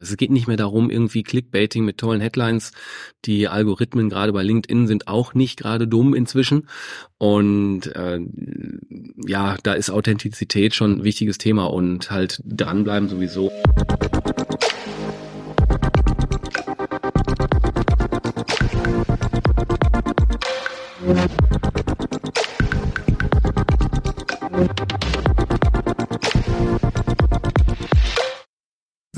Es geht nicht mehr darum, irgendwie Clickbaiting mit tollen Headlines. Die Algorithmen gerade bei LinkedIn sind auch nicht gerade dumm inzwischen. Und äh, ja, da ist Authentizität schon ein wichtiges Thema und halt dranbleiben sowieso.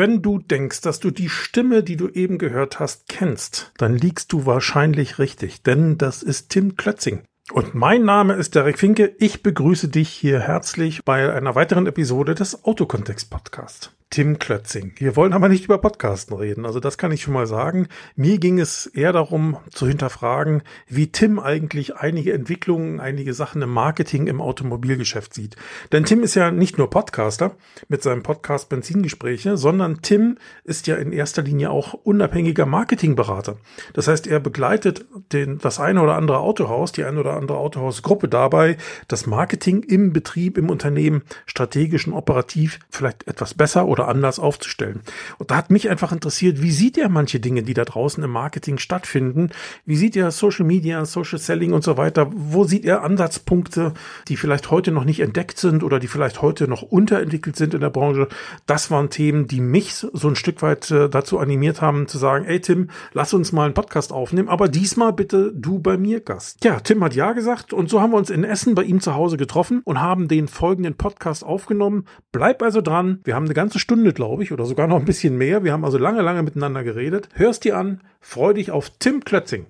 Wenn du denkst, dass du die Stimme, die du eben gehört hast, kennst, dann liegst du wahrscheinlich richtig, denn das ist Tim Klötzing. Und mein Name ist Derek Finke. Ich begrüße dich hier herzlich bei einer weiteren Episode des Autokontext Podcast. Tim Klötzing. Wir wollen aber nicht über Podcasten reden. Also das kann ich schon mal sagen. Mir ging es eher darum zu hinterfragen, wie Tim eigentlich einige Entwicklungen, einige Sachen im Marketing im Automobilgeschäft sieht. Denn Tim ist ja nicht nur Podcaster mit seinem Podcast Benzingespräche, sondern Tim ist ja in erster Linie auch unabhängiger Marketingberater. Das heißt, er begleitet den, das eine oder andere Autohaus, die eine oder andere Autohausgruppe dabei, das Marketing im Betrieb, im Unternehmen strategisch und operativ vielleicht etwas besser oder oder anders aufzustellen. Und da hat mich einfach interessiert, wie sieht er manche Dinge, die da draußen im Marketing stattfinden? Wie sieht er Social Media, Social Selling und so weiter? Wo sieht er Ansatzpunkte, die vielleicht heute noch nicht entdeckt sind oder die vielleicht heute noch unterentwickelt sind in der Branche? Das waren Themen, die mich so ein Stück weit äh, dazu animiert haben, zu sagen, ey Tim, lass uns mal einen Podcast aufnehmen, aber diesmal bitte du bei mir Gast. Ja, Tim hat ja gesagt und so haben wir uns in Essen bei ihm zu Hause getroffen und haben den folgenden Podcast aufgenommen. Bleib also dran. Wir haben eine ganze Stunde Stunde, glaube ich, oder sogar noch ein bisschen mehr. Wir haben also lange, lange miteinander geredet. Hörst dir an, freu dich auf Tim Klötzing.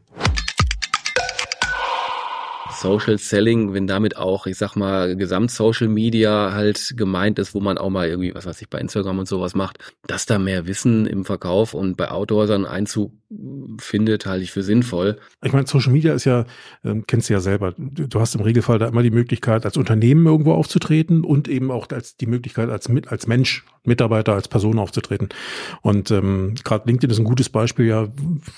Social Selling, wenn damit auch, ich sag mal, Gesamt-Social Media halt gemeint ist, wo man auch mal irgendwie, was weiß ich, bei Instagram und sowas macht, dass da mehr Wissen im Verkauf und bei Outdoorsern Einzug findet, halte ich für sinnvoll. Ich meine, Social Media ist ja, ähm, kennst du ja selber, du, hast im Regelfall da immer die Möglichkeit, als Unternehmen irgendwo aufzutreten und eben auch als die Möglichkeit, als, als Mensch, Mitarbeiter, als Person aufzutreten. Und ähm, gerade LinkedIn ist ein gutes Beispiel, ja,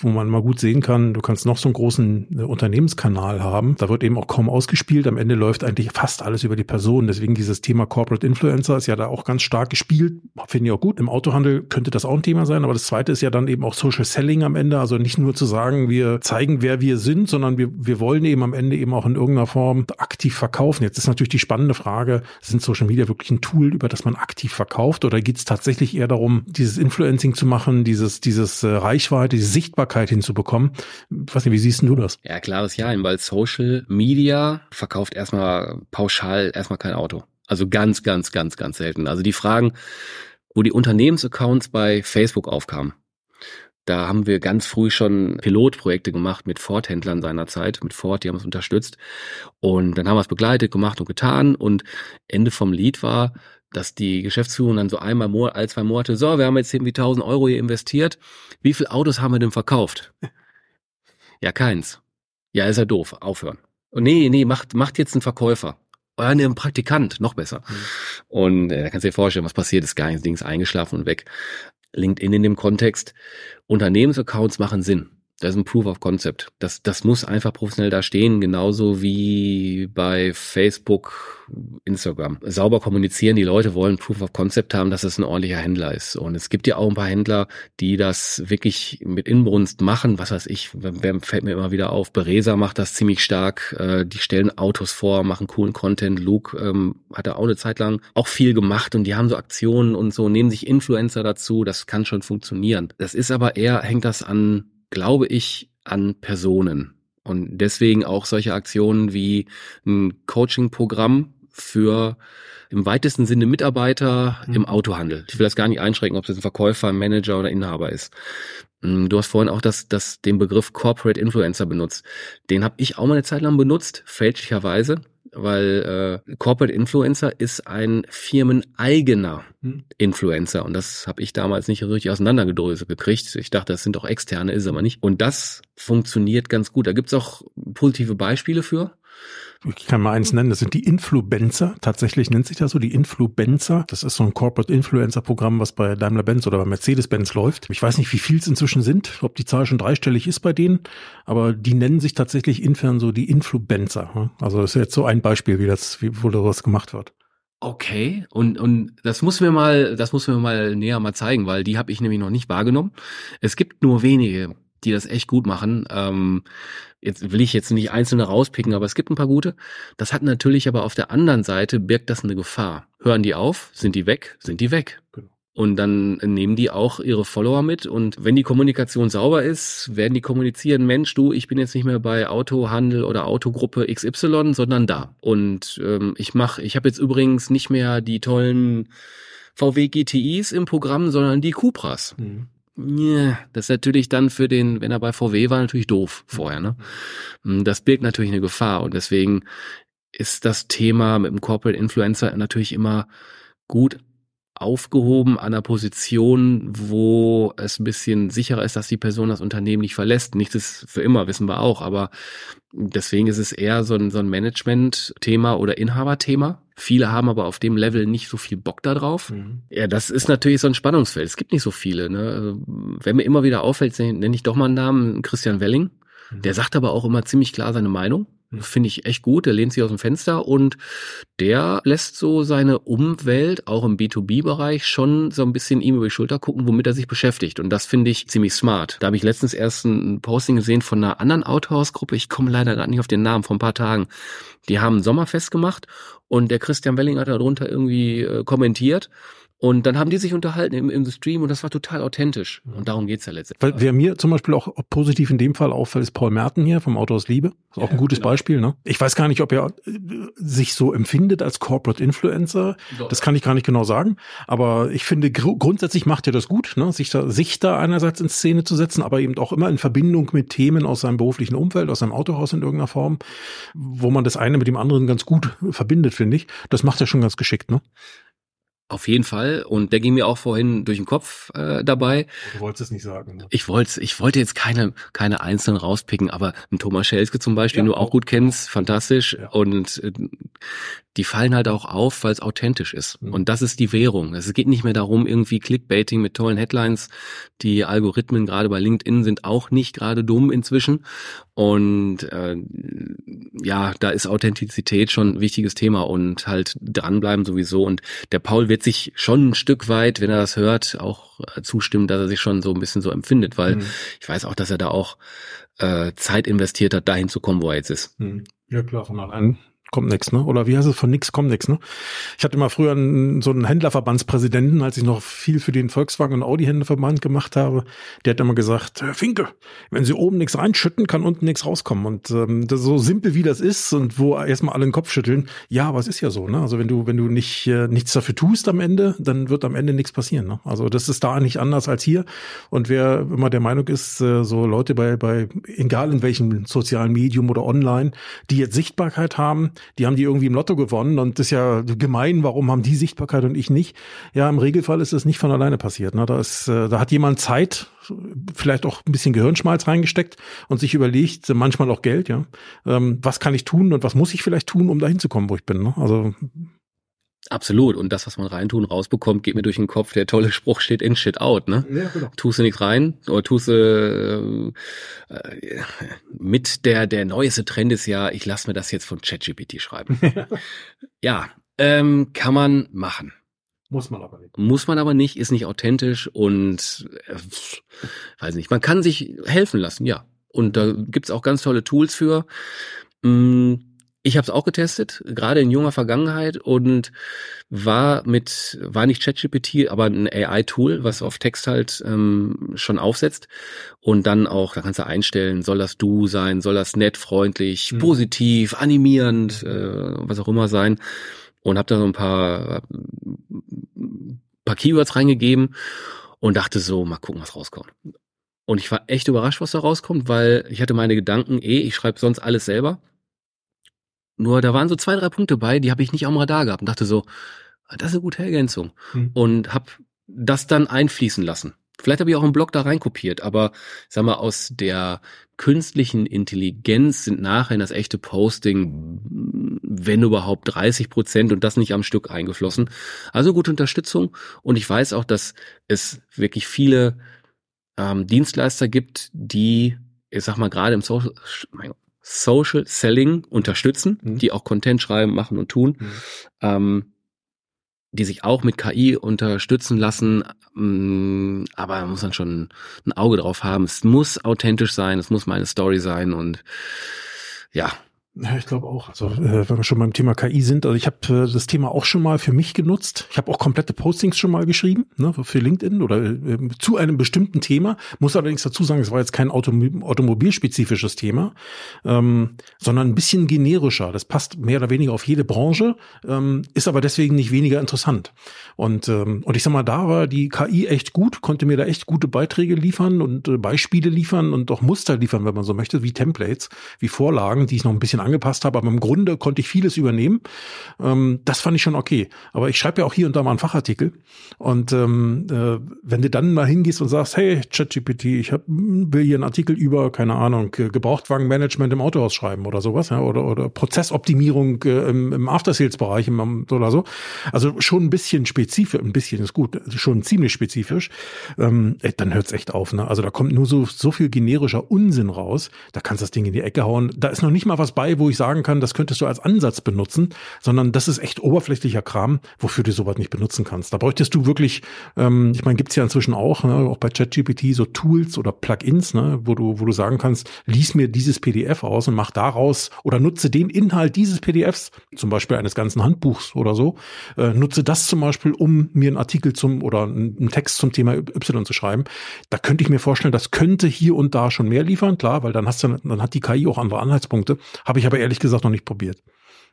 wo man mal gut sehen kann, du kannst noch so einen großen äh, Unternehmenskanal haben, da wird eben auch kaum ausgespielt. Am Ende läuft eigentlich fast alles über die Person. Deswegen dieses Thema Corporate Influencer ist ja da auch ganz stark gespielt. Finde ich auch gut. Im Autohandel könnte das auch ein Thema sein. Aber das zweite ist ja dann eben auch Social Selling am Ende. Also nicht nur zu sagen, wir zeigen, wer wir sind, sondern wir, wir wollen eben am Ende eben auch in irgendeiner Form aktiv verkaufen. Jetzt ist natürlich die spannende Frage, sind Social Media wirklich ein Tool, über das man aktiv verkauft? Oder geht es tatsächlich eher darum, dieses Influencing zu machen, dieses, dieses äh, Reichweite, diese Sichtbarkeit hinzubekommen? Ich weiß nicht, wie siehst du das? Ja, klares Ja, weil Social Media verkauft erstmal pauschal erstmal kein Auto. Also ganz, ganz, ganz, ganz selten. Also die Fragen, wo die Unternehmensaccounts bei Facebook aufkamen, da haben wir ganz früh schon Pilotprojekte gemacht mit Ford-Händlern seinerzeit, mit Ford, die haben uns unterstützt. Und dann haben wir es begleitet, gemacht und getan. Und Ende vom Lied war, dass die Geschäftsführung dann so einmal, all zwei Monate, so, wir haben jetzt irgendwie 1000 Euro hier investiert. Wie viele Autos haben wir denn verkauft? Ja, keins. Ja, ist ja doof. Aufhören. Nee, nee, macht, macht jetzt einen Verkäufer. Oder einen Praktikant, noch besser. Mhm. Und äh, da kannst du dir vorstellen, was passiert ist. Gar nichts, Ding ist eingeschlafen und weg. LinkedIn in dem Kontext. Unternehmensaccounts machen Sinn. Das ist ein Proof of Concept. Das, das muss einfach professionell da stehen, genauso wie bei Facebook, Instagram. Sauber kommunizieren, die Leute wollen Proof of Concept haben, dass es ein ordentlicher Händler ist. Und es gibt ja auch ein paar Händler, die das wirklich mit Inbrunst machen. Was weiß ich, wer fällt mir immer wieder auf. Beresa macht das ziemlich stark. Äh, die stellen Autos vor, machen coolen Content. Luke ähm, hat da auch eine Zeit lang auch viel gemacht und die haben so Aktionen und so, nehmen sich Influencer dazu. Das kann schon funktionieren. Das ist aber eher, hängt das an glaube ich, an Personen. Und deswegen auch solche Aktionen wie ein Coaching-Programm für im weitesten Sinne Mitarbeiter mhm. im Autohandel. Ich will das gar nicht einschränken, ob es ein Verkäufer, ein Manager oder Inhaber ist. Mm, du hast vorhin auch das, das, den Begriff Corporate Influencer benutzt. Den habe ich auch mal eine Zeit lang benutzt, fälschlicherweise weil äh, Corporate Influencer ist ein firmeneigener hm. Influencer und das habe ich damals nicht richtig auseinandergedröselt gekriegt. Ich dachte, das sind doch externe, ist aber nicht. Und das funktioniert ganz gut. Da gibt's auch positive Beispiele für ich kann mal eins nennen, das sind die Influencer. Tatsächlich nennt sich das so, die Influencer. Das ist so ein Corporate Influencer Programm, was bei Daimler-Benz oder bei Mercedes-Benz läuft. Ich weiß nicht, wie viel es inzwischen sind, ob die Zahl schon dreistellig ist bei denen, aber die nennen sich tatsächlich intern so die Influencer. Also das ist jetzt so ein Beispiel, wie das, wie, wo daraus gemacht wird. Okay, und und das muss mir mal, das muss mir mal näher mal zeigen, weil die habe ich nämlich noch nicht wahrgenommen. Es gibt nur wenige, die das echt gut machen. Ähm, jetzt will ich jetzt nicht einzelne rauspicken, aber es gibt ein paar gute. Das hat natürlich aber auf der anderen Seite birgt das eine Gefahr. Hören die auf, sind die weg, sind die weg. Genau. Und dann nehmen die auch ihre Follower mit. Und wenn die Kommunikation sauber ist, werden die kommunizieren, Mensch, du, ich bin jetzt nicht mehr bei Autohandel oder Autogruppe XY, sondern da. Und ähm, ich mache, ich habe jetzt übrigens nicht mehr die tollen VW GTIs im Programm, sondern die Cupras. Mhm. Ja, das ist natürlich dann für den, wenn er bei VW war, natürlich doof vorher. Ne? Mhm. Das birgt natürlich eine Gefahr und deswegen ist das Thema mit dem Corporate Influencer natürlich immer gut aufgehoben an einer Position, wo es ein bisschen sicherer ist, dass die Person das Unternehmen nicht verlässt. Nichts ist für immer, wissen wir auch, aber deswegen ist es eher so ein, so ein Management-Thema oder Inhaberthema. Viele haben aber auf dem Level nicht so viel Bock da drauf. Mhm. Ja, das ist natürlich so ein Spannungsfeld. Es gibt nicht so viele. Ne? Wenn mir immer wieder auffällt, nenne ich doch mal einen Namen, Christian Welling. Mhm. Der sagt aber auch immer ziemlich klar seine Meinung. Finde ich echt gut. Der lehnt sich aus dem Fenster und der lässt so seine Umwelt auch im B2B-Bereich schon so ein bisschen ihm über die Schulter gucken, womit er sich beschäftigt. Und das finde ich ziemlich smart. Da habe ich letztens erst ein Posting gesehen von einer anderen Autohausgruppe. Ich komme leider gerade nicht auf den Namen vor ein paar Tagen. Die haben ein Sommerfest gemacht und der Christian Welling hat darunter irgendwie äh, kommentiert und dann haben die sich unterhalten im, im Stream und das war total authentisch. Und darum geht's ja letztendlich. Weil wer mir zum Beispiel auch positiv in dem Fall auffällt, ist Paul Merten hier vom Auto aus Liebe. Ist auch ein gutes genau. Beispiel. Ne? Ich weiß gar nicht, ob er äh, sich so empfindet als Corporate Influencer. Doch. Das kann ich gar nicht genau sagen. Aber ich finde, gr grundsätzlich macht er das gut, ne? sich, da, sich da einerseits in Szene zu setzen, aber eben auch immer in Verbindung mit Themen aus seinem beruflichen Umfeld, aus seinem Autohaus in irgendeiner Form, wo man das eine mit dem anderen ganz gut verbindet, finde ich. Das macht er schon ganz geschickt. Ne? Auf jeden Fall. Und der ging mir auch vorhin durch den Kopf äh, dabei. Du wolltest es nicht sagen. Ne? Ich wollte, ich wollte jetzt keine, keine einzelnen rauspicken, aber ein Thomas Schelske zum Beispiel, ja, den du auch, auch gut kennst, fantastisch. Ja. Und äh, die fallen halt auch auf, weil es authentisch ist. Mhm. Und das ist die Währung. Es geht nicht mehr darum, irgendwie Clickbaiting mit tollen Headlines. Die Algorithmen gerade bei LinkedIn sind auch nicht gerade dumm inzwischen. Und äh, ja, da ist Authentizität schon ein wichtiges Thema und halt dranbleiben sowieso. Und der Paul wird sich schon ein Stück weit, wenn er das hört, auch äh, zustimmen, dass er sich schon so ein bisschen so empfindet, weil mhm. ich weiß auch, dass er da auch äh, Zeit investiert hat, dahin zu kommen, wo er jetzt ist. Mhm. Ja klar, von allein kommt nix, ne? Oder wie heißt es, von nix kommt nix, ne? Ich hatte mal früher einen, so einen Händlerverbandspräsidenten, als ich noch viel für den Volkswagen und Audi Händlerverband gemacht habe. Der hat immer gesagt, Herr Finke, wenn Sie oben nichts reinschütten, kann unten nichts rauskommen. Und ähm, das so simpel wie das ist und wo erstmal alle den Kopf schütteln, ja, aber es ist ja so, ne? Also wenn du, wenn du nicht äh, nichts dafür tust am Ende, dann wird am Ende nichts passieren. Ne? Also das ist da nicht anders als hier. Und wer immer der Meinung ist, äh, so Leute bei, bei, egal in welchem sozialen Medium oder online, die jetzt Sichtbarkeit haben, die haben die irgendwie im Lotto gewonnen und das ist ja gemein, warum haben die Sichtbarkeit und ich nicht? Ja, im Regelfall ist das nicht von alleine passiert. Ne? Da, ist, äh, da hat jemand Zeit, vielleicht auch ein bisschen Gehirnschmalz reingesteckt und sich überlegt, manchmal auch Geld, ja. Ähm, was kann ich tun und was muss ich vielleicht tun, um dahin zu kommen, wo ich bin? Ne? Also Absolut. Und das, was man reintun, rausbekommt, geht mir durch den Kopf. Der tolle Spruch steht in, shit out, ne? Ja, genau. Tust du nichts rein oder tust du äh, äh, mit der, der neueste Trend ist ja, ich lasse mir das jetzt von ChatGPT schreiben. ja, ähm, kann man machen. Muss man aber nicht. Muss man aber nicht, ist nicht authentisch und äh, weiß nicht. Man kann sich helfen lassen, ja. Und da gibt's auch ganz tolle Tools für. Mh, ich habe es auch getestet, gerade in junger Vergangenheit und war mit, war nicht ChatGPT, aber ein AI-Tool, was auf Text halt ähm, schon aufsetzt und dann auch, da kannst du einstellen, soll das du sein, soll das nett, freundlich, mhm. positiv, animierend, äh, was auch immer sein und habe da so ein paar, paar Keywords reingegeben und dachte so, mal gucken, was rauskommt. Und ich war echt überrascht, was da rauskommt, weil ich hatte meine Gedanken eh, ich schreibe sonst alles selber nur da waren so zwei, drei Punkte bei, die habe ich nicht am Radar gehabt und dachte so, ah, das ist eine gute Ergänzung. Hm. Und habe das dann einfließen lassen. Vielleicht habe ich auch einen Blog da reinkopiert, aber sag mal, aus der künstlichen Intelligenz sind nachher in das echte Posting, wenn überhaupt 30 Prozent und das nicht am Stück eingeflossen. Also gute Unterstützung. Und ich weiß auch, dass es wirklich viele ähm, Dienstleister gibt, die, ich sag mal, gerade im Social, Social Selling unterstützen, mhm. die auch Content schreiben, machen und tun. Mhm. Ähm, die sich auch mit KI unterstützen lassen, mm, aber man muss dann schon ein Auge drauf haben. Es muss authentisch sein, es muss meine Story sein und ja, ja, ich glaube auch. Also, äh, wenn wir schon beim Thema KI sind, also ich habe äh, das Thema auch schon mal für mich genutzt. Ich habe auch komplette Postings schon mal geschrieben, ne, für LinkedIn oder äh, zu einem bestimmten Thema. Muss allerdings dazu sagen, es war jetzt kein Autom automobilspezifisches Thema, ähm, sondern ein bisschen generischer. Das passt mehr oder weniger auf jede Branche, ähm, ist aber deswegen nicht weniger interessant. Und, ähm, und ich sag mal, da war die KI echt gut, konnte mir da echt gute Beiträge liefern und äh, Beispiele liefern und auch Muster liefern, wenn man so möchte, wie Templates, wie Vorlagen, die ich noch ein bisschen angepasst habe, aber im Grunde konnte ich vieles übernehmen. Ähm, das fand ich schon okay. Aber ich schreibe ja auch hier und da mal einen Fachartikel. Und ähm, äh, wenn du dann mal hingehst und sagst, hey, ChatGPT, ich hab, will hier einen Artikel über, keine Ahnung, Gebrauchtwagenmanagement im Autohaus schreiben oder sowas, ja, oder, oder Prozessoptimierung äh, im, im After-Sales-Bereich oder so. Also schon ein bisschen spezifisch, ein bisschen ist gut, schon ziemlich spezifisch. Ähm, dann hört's echt auf. Ne? Also da kommt nur so, so viel generischer Unsinn raus. Da kannst du das Ding in die Ecke hauen. Da ist noch nicht mal was bei, wo ich sagen kann, das könntest du als Ansatz benutzen, sondern das ist echt oberflächlicher Kram, wofür du sowas nicht benutzen kannst. Da bräuchtest du wirklich, ähm, ich meine, gibt's ja inzwischen auch, ne, auch bei ChatGPT so Tools oder Plugins, ne, wo du, wo du sagen kannst, lies mir dieses PDF aus und mach daraus oder nutze den Inhalt dieses PDFs, zum Beispiel eines ganzen Handbuchs oder so, äh, nutze das zum Beispiel, um mir einen Artikel zum oder einen Text zum Thema Y zu schreiben. Da könnte ich mir vorstellen, das könnte hier und da schon mehr liefern, klar, weil dann hast du, dann hat die KI auch andere Anhaltspunkte. Habe ich aber ehrlich gesagt noch nicht probiert.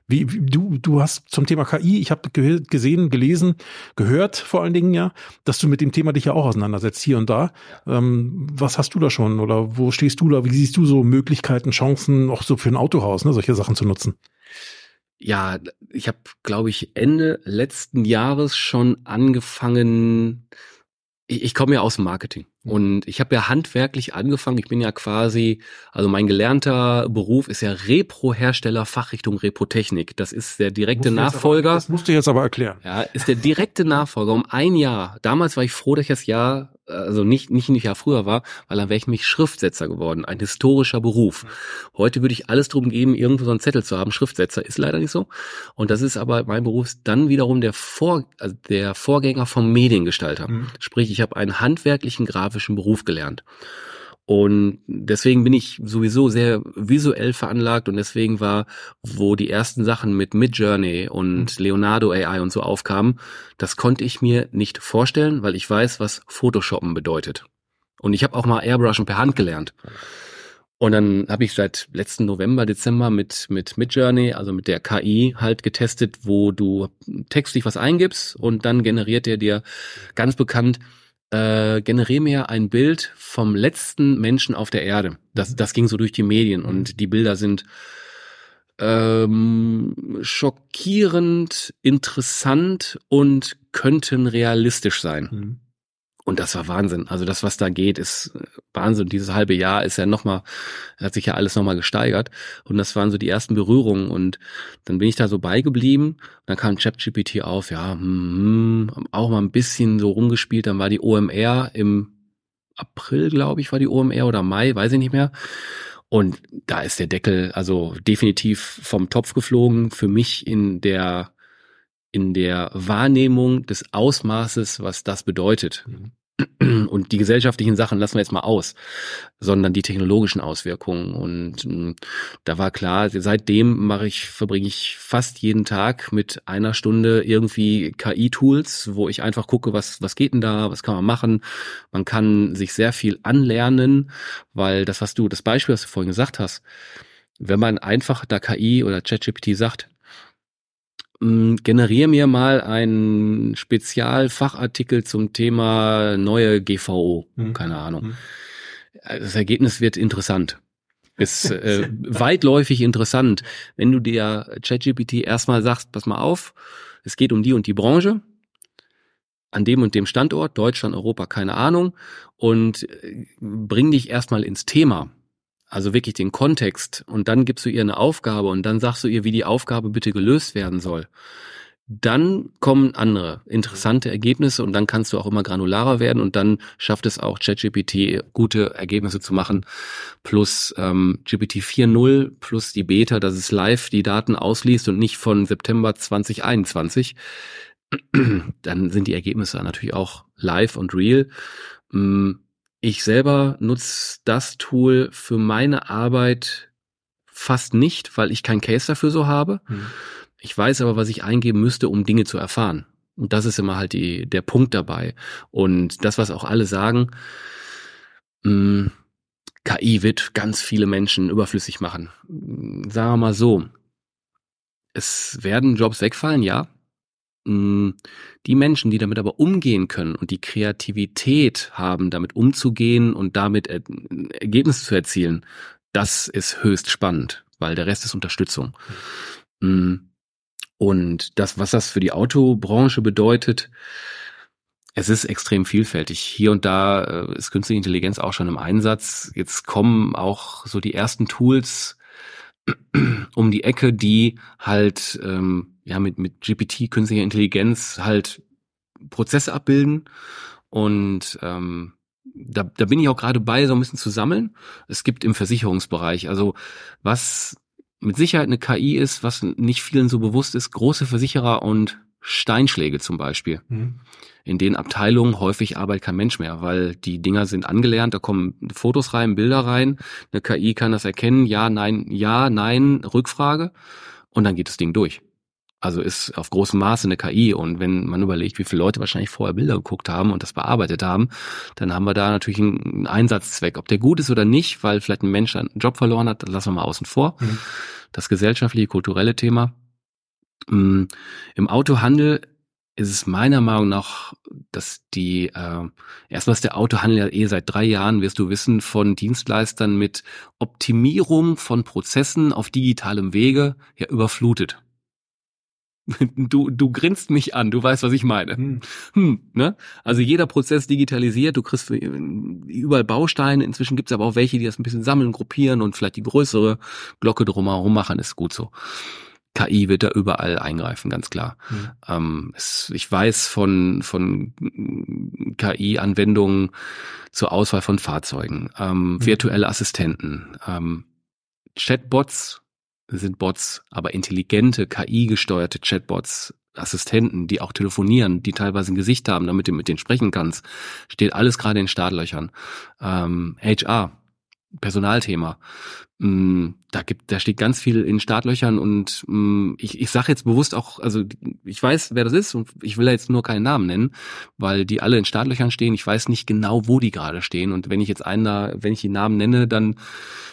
Wie, wie du, du hast zum Thema KI, ich habe gesehen, gelesen, gehört vor allen Dingen ja, dass du mit dem Thema dich ja auch auseinandersetzt, hier und da. Ähm, was hast du da schon oder wo stehst du da? Wie siehst du so Möglichkeiten, Chancen, auch so für ein Autohaus, ne, solche Sachen zu nutzen? Ja, ich habe, glaube ich, Ende letzten Jahres schon angefangen, ich, ich komme ja aus dem Marketing mhm. und ich habe ja handwerklich angefangen. Ich bin ja quasi, also mein gelernter Beruf ist ja Repro-Hersteller, Fachrichtung Repro-Technik. Das ist der direkte Nachfolger. Aber, das musst du jetzt aber erklären. Ja, ist der direkte Nachfolger um ein Jahr. Damals war ich froh, dass ich das Jahr also nicht, nicht ein Jahr früher war, weil dann wäre ich nämlich Schriftsetzer geworden, ein historischer Beruf. Heute würde ich alles drum geben, irgendwo so einen Zettel zu haben. Schriftsetzer ist leider nicht so. Und das ist aber mein Beruf dann wiederum der, Vor, also der Vorgänger vom Mediengestalter. Mhm. Sprich, ich habe einen handwerklichen grafischen Beruf gelernt. Und deswegen bin ich sowieso sehr visuell veranlagt und deswegen war, wo die ersten Sachen mit Midjourney und mhm. Leonardo AI und so aufkamen, das konnte ich mir nicht vorstellen, weil ich weiß, was Photoshoppen bedeutet. Und ich habe auch mal Airbrushen per Hand gelernt. Und dann habe ich seit letzten November, Dezember mit mit Midjourney, also mit der KI halt getestet, wo du textlich was eingibst und dann generiert er dir ganz bekannt äh, generiere mir ein Bild vom letzten Menschen auf der Erde. Das, das ging so durch die Medien und die Bilder sind ähm, schockierend, interessant und könnten realistisch sein. Mhm. Und das war Wahnsinn. Also das, was da geht, ist äh, Wahnsinn. Dieses halbe Jahr ist ja nochmal, hat sich ja alles nochmal gesteigert. Und das waren so die ersten Berührungen. Und dann bin ich da so beigeblieben. Dann kam ChatGPT auf, ja, hm, auch mal ein bisschen so rumgespielt. Dann war die OMR im April, glaube ich, war die OMR oder Mai, weiß ich nicht mehr. Und da ist der Deckel also definitiv vom Topf geflogen. Für mich in der in der Wahrnehmung des Ausmaßes, was das bedeutet. Mhm. Und die gesellschaftlichen Sachen lassen wir jetzt mal aus, sondern die technologischen Auswirkungen. Und äh, da war klar, seitdem mache ich, verbringe ich fast jeden Tag mit einer Stunde irgendwie KI-Tools, wo ich einfach gucke, was, was geht denn da, was kann man machen. Man kann sich sehr viel anlernen, weil das, was du, das Beispiel, was du vorhin gesagt hast, wenn man einfach da KI oder ChatGPT sagt, hm, generiere mir mal einen Spezialfachartikel zum Thema neue GVO. Mhm. Keine Ahnung. Mhm. Das Ergebnis wird interessant. Ist äh, weitläufig interessant. Wenn du dir ChatGPT erstmal sagst, pass mal auf, es geht um die und die Branche, an dem und dem Standort, Deutschland, Europa, keine Ahnung, und äh, bring dich erstmal ins Thema also wirklich den Kontext und dann gibst du ihr eine Aufgabe und dann sagst du ihr, wie die Aufgabe bitte gelöst werden soll. Dann kommen andere interessante Ergebnisse und dann kannst du auch immer granularer werden und dann schafft es auch ChatGPT gute Ergebnisse zu machen. Plus ähm, GPT 4.0 plus die Beta, dass es live die Daten ausliest und nicht von September 2021 dann sind die Ergebnisse natürlich auch live und real. Ich selber nutze das Tool für meine Arbeit fast nicht, weil ich kein Case dafür so habe. Mhm. Ich weiß aber, was ich eingeben müsste, um Dinge zu erfahren. Und das ist immer halt die, der Punkt dabei. Und das, was auch alle sagen, mh, mm, KI wird ganz viele Menschen überflüssig machen. Sagen wir mal so. Es werden Jobs wegfallen, ja. Mm, die Menschen, die damit aber umgehen können und die Kreativität haben, damit umzugehen und damit Ergebnisse zu erzielen, das ist höchst spannend, weil der Rest ist Unterstützung. Mhm. Und das, was das für die Autobranche bedeutet, es ist extrem vielfältig. Hier und da äh, ist künstliche Intelligenz auch schon im Einsatz. Jetzt kommen auch so die ersten Tools um die Ecke, die halt ähm, ja mit mit GPT künstlicher Intelligenz halt Prozesse abbilden und ähm, da, da bin ich auch gerade bei, so ein bisschen zu sammeln. Es gibt im Versicherungsbereich, also was mit Sicherheit eine KI ist, was nicht vielen so bewusst ist, große Versicherer und Steinschläge zum Beispiel. Mhm. In den Abteilungen häufig arbeitet kein Mensch mehr, weil die Dinger sind angelernt, da kommen Fotos rein, Bilder rein, eine KI kann das erkennen, ja, nein, ja, nein, Rückfrage und dann geht das Ding durch. Also ist auf großem Maße eine KI. Und wenn man überlegt, wie viele Leute wahrscheinlich vorher Bilder geguckt haben und das bearbeitet haben, dann haben wir da natürlich einen Einsatzzweck. Ob der gut ist oder nicht, weil vielleicht ein Mensch einen Job verloren hat, das lassen wir mal außen vor. Mhm. Das gesellschaftliche, kulturelle Thema. Mm, Im Autohandel ist es meiner Meinung nach, dass die, äh, erstmal ist der Autohandel ja eh seit drei Jahren, wirst du wissen, von Dienstleistern mit Optimierung von Prozessen auf digitalem Wege ja überflutet. Du, du grinst mich an, du weißt, was ich meine. Hm. Hm, ne? Also jeder Prozess digitalisiert, du kriegst überall Bausteine, inzwischen gibt es aber auch welche, die das ein bisschen sammeln, gruppieren und vielleicht die größere Glocke drumherum machen, ist gut so. KI wird da überall eingreifen, ganz klar. Mhm. Ähm, es, ich weiß von, von KI-Anwendungen zur Auswahl von Fahrzeugen, ähm, mhm. virtuelle Assistenten, ähm, Chatbots sind Bots, aber intelligente, KI-gesteuerte Chatbots, Assistenten, die auch telefonieren, die teilweise ein Gesicht haben, damit du mit denen sprechen kannst, steht alles gerade in Startlöchern. Ähm, HR, Personalthema. Mm, da gibt, da steht ganz viel in Startlöchern und mm, ich, ich sage jetzt bewusst auch, also ich weiß, wer das ist und ich will jetzt nur keinen Namen nennen, weil die alle in Startlöchern stehen. Ich weiß nicht genau, wo die gerade stehen und wenn ich jetzt einen da, wenn ich die Namen nenne, dann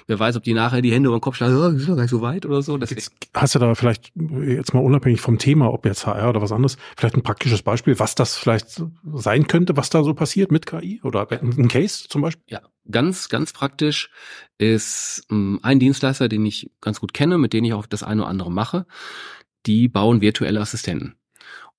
wer weiß, ob die nachher die Hände über den Kopf schlagen, oh, ist doch gar nicht so weit oder so. Das jetzt, hast du da vielleicht jetzt mal unabhängig vom Thema, ob jetzt HR oder was anderes, vielleicht ein praktisches Beispiel, was das vielleicht sein könnte, was da so passiert mit KI oder ein Case zum Beispiel? Ja, ganz, ganz praktisch ist ähm, ein Dienstleister, den ich ganz gut kenne, mit dem ich auch das eine oder andere mache. Die bauen virtuelle Assistenten.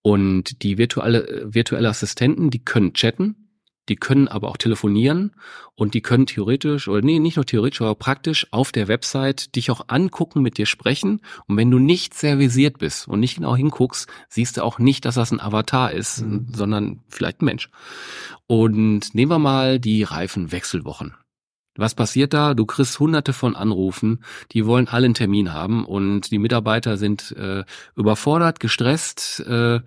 Und die virtuelle, virtuelle Assistenten, die können chatten, die können aber auch telefonieren und die können theoretisch, oder nee, nicht nur theoretisch, aber praktisch auf der Website dich auch angucken, mit dir sprechen. Und wenn du nicht servisiert bist und nicht genau hinguckst, siehst du auch nicht, dass das ein Avatar ist, mhm. sondern vielleicht ein Mensch. Und nehmen wir mal die Reifenwechselwochen. Was passiert da? Du kriegst hunderte von Anrufen, die wollen alle einen Termin haben und die Mitarbeiter sind äh, überfordert, gestresst, äh,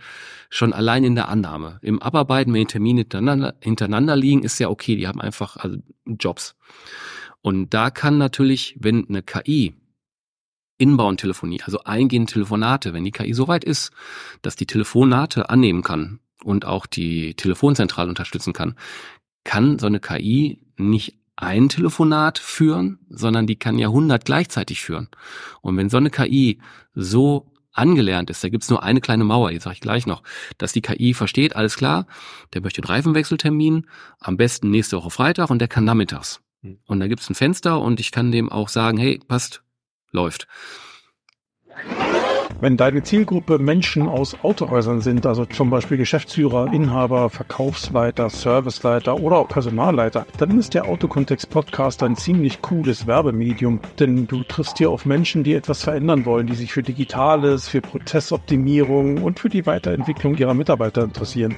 schon allein in der Annahme. Im Abarbeiten, wenn die Termine hintereinander, hintereinander liegen, ist ja okay, die haben einfach also Jobs. Und da kann natürlich, wenn eine KI Inbound-Telefonie, also eingehende Telefonate, wenn die KI so weit ist, dass die Telefonate annehmen kann und auch die Telefonzentrale unterstützen kann, kann so eine KI nicht ein Telefonat führen, sondern die kann ja 100 gleichzeitig führen. Und wenn so eine KI so angelernt ist, da gibt's nur eine kleine Mauer, die sage ich gleich noch, dass die KI versteht, alles klar, der möchte einen Reifenwechseltermin, am besten nächste Woche Freitag und der kann nachmittags. Hm. Und da gibt's ein Fenster und ich kann dem auch sagen, hey, passt, läuft. Wenn deine Zielgruppe Menschen aus Autohäusern sind, also zum Beispiel Geschäftsführer, Inhaber, Verkaufsleiter, Serviceleiter oder auch Personalleiter, dann ist der Autokontext Podcast ein ziemlich cooles Werbemedium, denn du triffst hier auf Menschen, die etwas verändern wollen, die sich für Digitales, für Prozessoptimierung und für die Weiterentwicklung ihrer Mitarbeiter interessieren.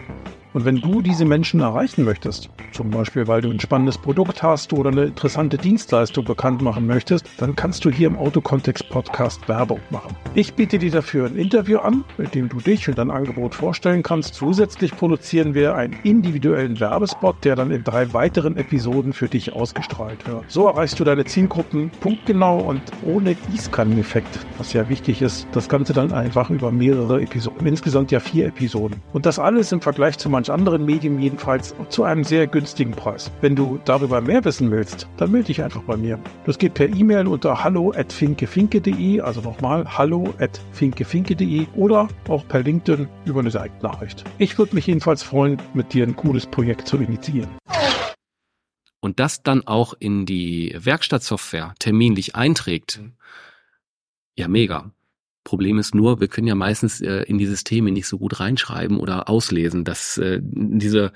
Und wenn du diese Menschen erreichen möchtest, zum Beispiel weil du ein spannendes Produkt hast oder eine interessante Dienstleistung bekannt machen möchtest, dann kannst du hier im Autokontext Podcast Werbung machen. Ich biete dir dafür ein Interview an, mit dem du dich und dein Angebot vorstellen kannst. Zusätzlich produzieren wir einen individuellen Werbespot, der dann in drei weiteren Episoden für dich ausgestrahlt wird. So erreichst du deine Zielgruppen punktgenau und ohne Gießkanneneffekt, was ja wichtig ist. Das Ganze dann einfach über mehrere Episoden. Insgesamt ja vier Episoden. Und das alles im Vergleich zu manch anderen Medien jedenfalls zu einem sehr günstigen Preis. Wenn du darüber mehr wissen willst, dann melde dich einfach bei mir. Das geht per E-Mail unter hallo at finkefinke.de, also nochmal hallo at finkefinke.de oder auch per LinkedIn über eine Seitennachricht. Ich würde mich jedenfalls freuen, mit dir ein cooles Projekt zu initiieren. Und das dann auch in die Werkstattsoftware terminlich einträgt. Mhm. Ja, mega. Problem ist nur, wir können ja meistens äh, in die Systeme nicht so gut reinschreiben oder auslesen, dass äh, diese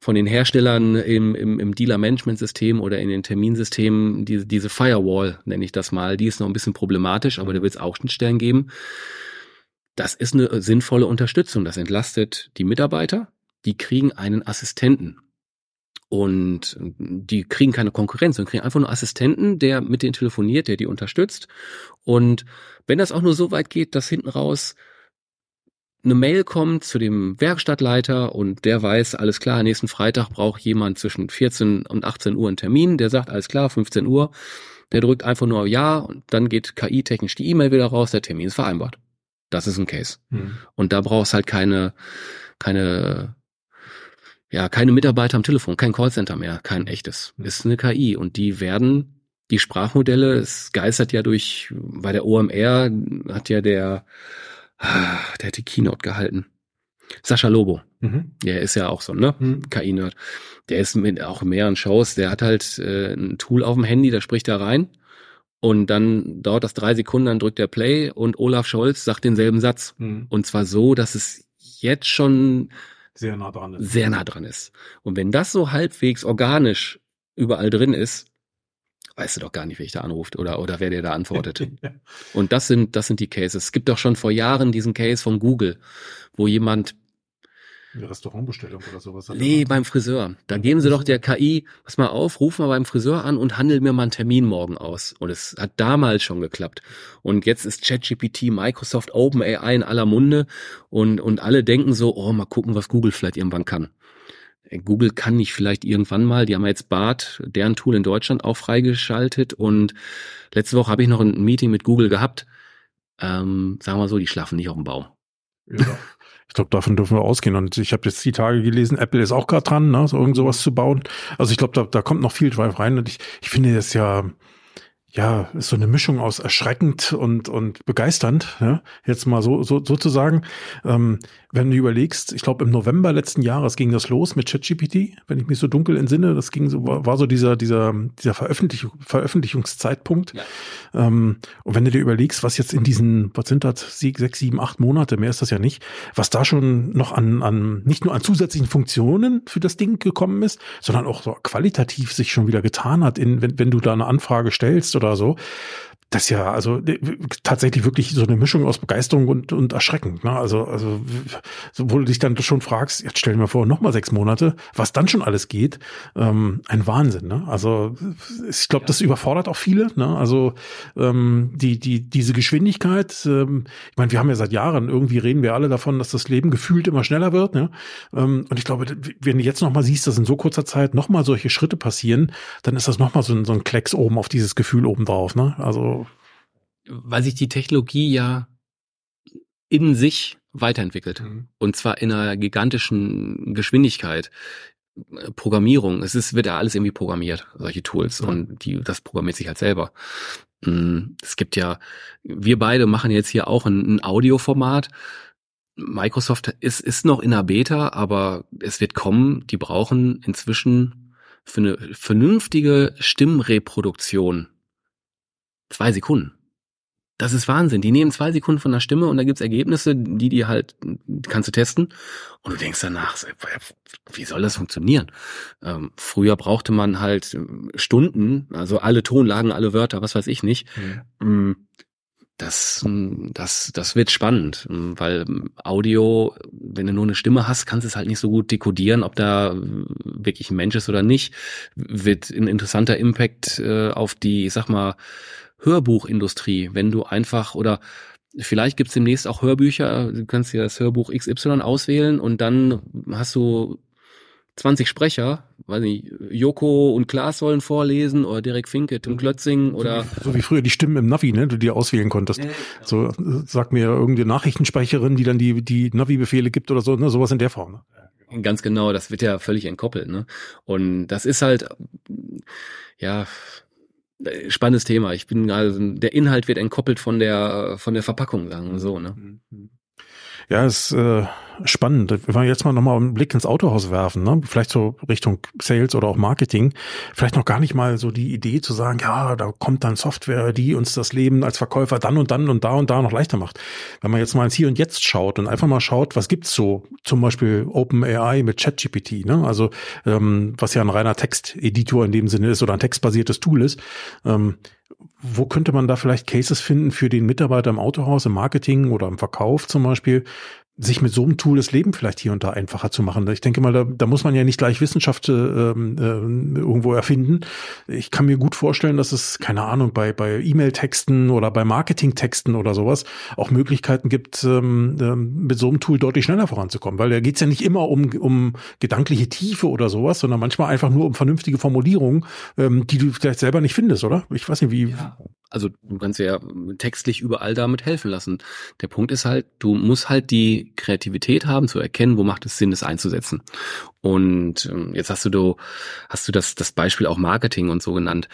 von den Herstellern im, im, im Dealer-Management-System oder in den Terminsystemen, diese, diese Firewall, nenne ich das mal, die ist noch ein bisschen problematisch, aber da wird es auch Schnittstellen geben. Das ist eine sinnvolle Unterstützung. Das entlastet die Mitarbeiter. Die kriegen einen Assistenten. Und die kriegen keine Konkurrenz, sondern kriegen einfach nur Assistenten, der mit denen telefoniert, der die unterstützt. Und wenn das auch nur so weit geht, dass hinten raus eine Mail kommt zu dem Werkstattleiter und der weiß, alles klar, nächsten Freitag braucht jemand zwischen 14 und 18 Uhr einen Termin, der sagt, alles klar, 15 Uhr, der drückt einfach nur Ja und dann geht KI-technisch die E-Mail wieder raus, der Termin ist vereinbart. Das ist ein Case. Hm. Und da brauchst halt keine, keine, ja, keine Mitarbeiter am Telefon, kein Callcenter mehr, kein echtes. Hm. Ist eine KI und die werden die Sprachmodelle, es geistert ja durch, bei der OMR hat ja der, der hat die Keynote gehalten. Sascha Lobo, mhm. der ist ja auch so, ne? Mhm. KI-Nerd. Der ist mit auch in mehreren Shows, der hat halt äh, ein Tool auf dem Handy, da spricht er rein und dann dauert das drei Sekunden, dann drückt er Play und Olaf Scholz sagt denselben Satz. Mhm. Und zwar so, dass es jetzt schon sehr nah dran ist. Sehr nah dran ist. Und wenn das so halbwegs organisch überall drin ist, weißt du doch gar nicht, wer ich da anruft oder, oder wer dir da antwortet. ja. Und das sind, das sind die Cases. Es gibt doch schon vor Jahren diesen Case von Google, wo jemand Restaurantbestellung oder sowas. Nee, beim Friseur. Da geben sie doch der KI, pass mal auf, ruf mal beim Friseur an und handel mir mal einen Termin morgen aus. Und es hat damals schon geklappt. Und jetzt ist ChatGPT, Microsoft, OpenAI in aller Munde und, und alle denken so, oh, mal gucken, was Google vielleicht irgendwann kann. Google kann nicht vielleicht irgendwann mal, die haben jetzt BART, deren Tool in Deutschland auch freigeschaltet und letzte Woche habe ich noch ein Meeting mit Google gehabt. Ähm, sagen wir so, die schlafen nicht auf dem Baum. Ja. Ich glaube, davon dürfen wir ausgehen. Und ich habe jetzt die Tage gelesen, Apple ist auch gerade dran, ne, so irgend sowas zu bauen. Also ich glaube, da, da kommt noch viel rein. Und ich, ich finde das ja, ja, ist so eine Mischung aus erschreckend und, und begeisternd, ja? jetzt mal so, so sozusagen. Ähm, wenn du überlegst, ich glaube im November letzten Jahres ging das los mit ChatGPT, wenn ich mich so dunkel entsinne, das ging so, war, war so dieser, dieser, dieser Veröffentlichung, Veröffentlichungszeitpunkt. Ja. Ähm, und wenn du dir überlegst, was jetzt in diesen, was sind das, sechs, sieben, acht Monate, mehr ist das ja nicht, was da schon noch an, an, nicht nur an zusätzlichen Funktionen für das Ding gekommen ist, sondern auch so qualitativ sich schon wieder getan hat, in, wenn, wenn du da eine Anfrage stellst oder so das ist ja also äh, tatsächlich wirklich so eine Mischung aus Begeisterung und, und Erschrecken. Ne? Also, also wo du dich dann schon fragst, jetzt stellen wir vor, nochmal sechs Monate, was dann schon alles geht, ähm, ein Wahnsinn. Ne? Also ich glaube, das überfordert auch viele. Ne? Also ähm, die, die, diese Geschwindigkeit, ähm, ich meine, wir haben ja seit Jahren, irgendwie reden wir alle davon, dass das Leben gefühlt immer schneller wird. Ne? Ähm, und ich glaube, wenn du jetzt nochmal siehst, dass in so kurzer Zeit nochmal solche Schritte passieren, dann ist das nochmal so ein, so ein Klecks oben auf dieses Gefühl oben drauf. Ne? Also weil sich die Technologie ja in sich weiterentwickelt. Mhm. Und zwar in einer gigantischen Geschwindigkeit. Programmierung, es ist, wird ja alles irgendwie programmiert, solche Tools. Mhm. Und die, das programmiert sich halt selber. Mm, es gibt ja, wir beide machen jetzt hier auch ein, ein Audioformat. Microsoft ist, ist noch in der Beta, aber es wird kommen. Die brauchen inzwischen für eine vernünftige Stimmreproduktion zwei Sekunden. Das ist Wahnsinn. Die nehmen zwei Sekunden von der Stimme und da gibt's Ergebnisse, die die halt, kannst du testen. Und du denkst danach, wie soll das funktionieren? Ähm, früher brauchte man halt Stunden, also alle Tonlagen, alle Wörter, was weiß ich nicht. Mhm. das, das, das wird spannend, weil Audio, wenn du nur eine Stimme hast, kannst du es halt nicht so gut dekodieren, ob da wirklich ein Mensch ist oder nicht. Wird ein interessanter Impact äh, auf die, ich sag mal, Hörbuchindustrie, wenn du einfach oder Vielleicht gibt's demnächst auch Hörbücher. Du kannst dir das Hörbuch XY auswählen und dann hast du 20 Sprecher, weiß nicht, Joko und Klaas sollen vorlesen oder Derek Finke, Tim Klötzing oder. So wie, früher die Stimmen im Navi, ne, du dir auswählen konntest. So, sag mir irgendeine Nachrichtensprecherin, die dann die, die Navi-Befehle gibt oder so, ne, sowas in der Form. Ne? Ganz genau, das wird ja völlig entkoppelt, ne. Und das ist halt, ja, spannendes Thema. Ich bin also der Inhalt wird entkoppelt von der von der Verpackung, sagen so. Ne? Mhm. Ja, ist äh, spannend. Wir wollen jetzt mal nochmal einen Blick ins Autohaus werfen, ne? Vielleicht so Richtung Sales oder auch Marketing. Vielleicht noch gar nicht mal so die Idee zu sagen, ja, da kommt dann Software, die uns das Leben als Verkäufer dann und dann und da und da noch leichter macht. Wenn man jetzt mal ins Hier und Jetzt schaut und einfach mal schaut, was gibt's so, zum Beispiel OpenAI mit ChatGPT, ne? Also ähm, was ja ein reiner Texteditor in dem Sinne ist oder ein textbasiertes Tool ist. Ähm, wo könnte man da vielleicht Cases finden für den Mitarbeiter im Autohaus, im Marketing oder im Verkauf zum Beispiel, sich mit so einem Tool das Leben vielleicht hier und da einfacher zu machen. Ich denke mal, da, da muss man ja nicht gleich Wissenschaft äh, äh, irgendwo erfinden. Ich kann mir gut vorstellen, dass es, keine Ahnung, bei, bei E-Mail-Texten oder bei Marketing-Texten oder sowas auch Möglichkeiten gibt, ähm, äh, mit so einem Tool deutlich schneller voranzukommen. Weil da geht's ja nicht immer um, um gedankliche Tiefe oder sowas, sondern manchmal einfach nur um vernünftige Formulierungen, ähm, die du vielleicht selber nicht findest, oder? Ich weiß nicht, wie. Ja. Also du kannst ja textlich überall damit helfen lassen. Der Punkt ist halt, du musst halt die Kreativität haben, zu erkennen, wo macht es Sinn, es einzusetzen. Und ähm, jetzt hast du, du hast du das, das Beispiel auch Marketing und so genannt.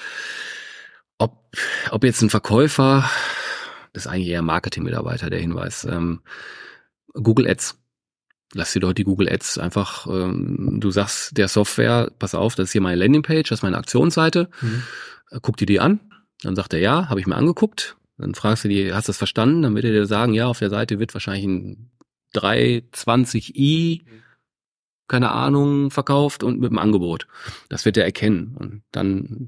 Ob, ob jetzt ein Verkäufer, das ist eigentlich eher Marketing-Mitarbeiter, der Hinweis, ähm, Google Ads. Lass dir doch die Google Ads einfach, ähm, du sagst der Software, pass auf, das ist hier meine Landingpage, das ist meine Aktionsseite, mhm. guck dir die an, dann sagt er, ja, habe ich mir angeguckt. Dann fragst du die, hast du das verstanden? Dann wird er dir sagen, ja, auf der Seite wird wahrscheinlich ein 320i, keine Ahnung, verkauft und mit dem Angebot. Das wird er erkennen. Und dann,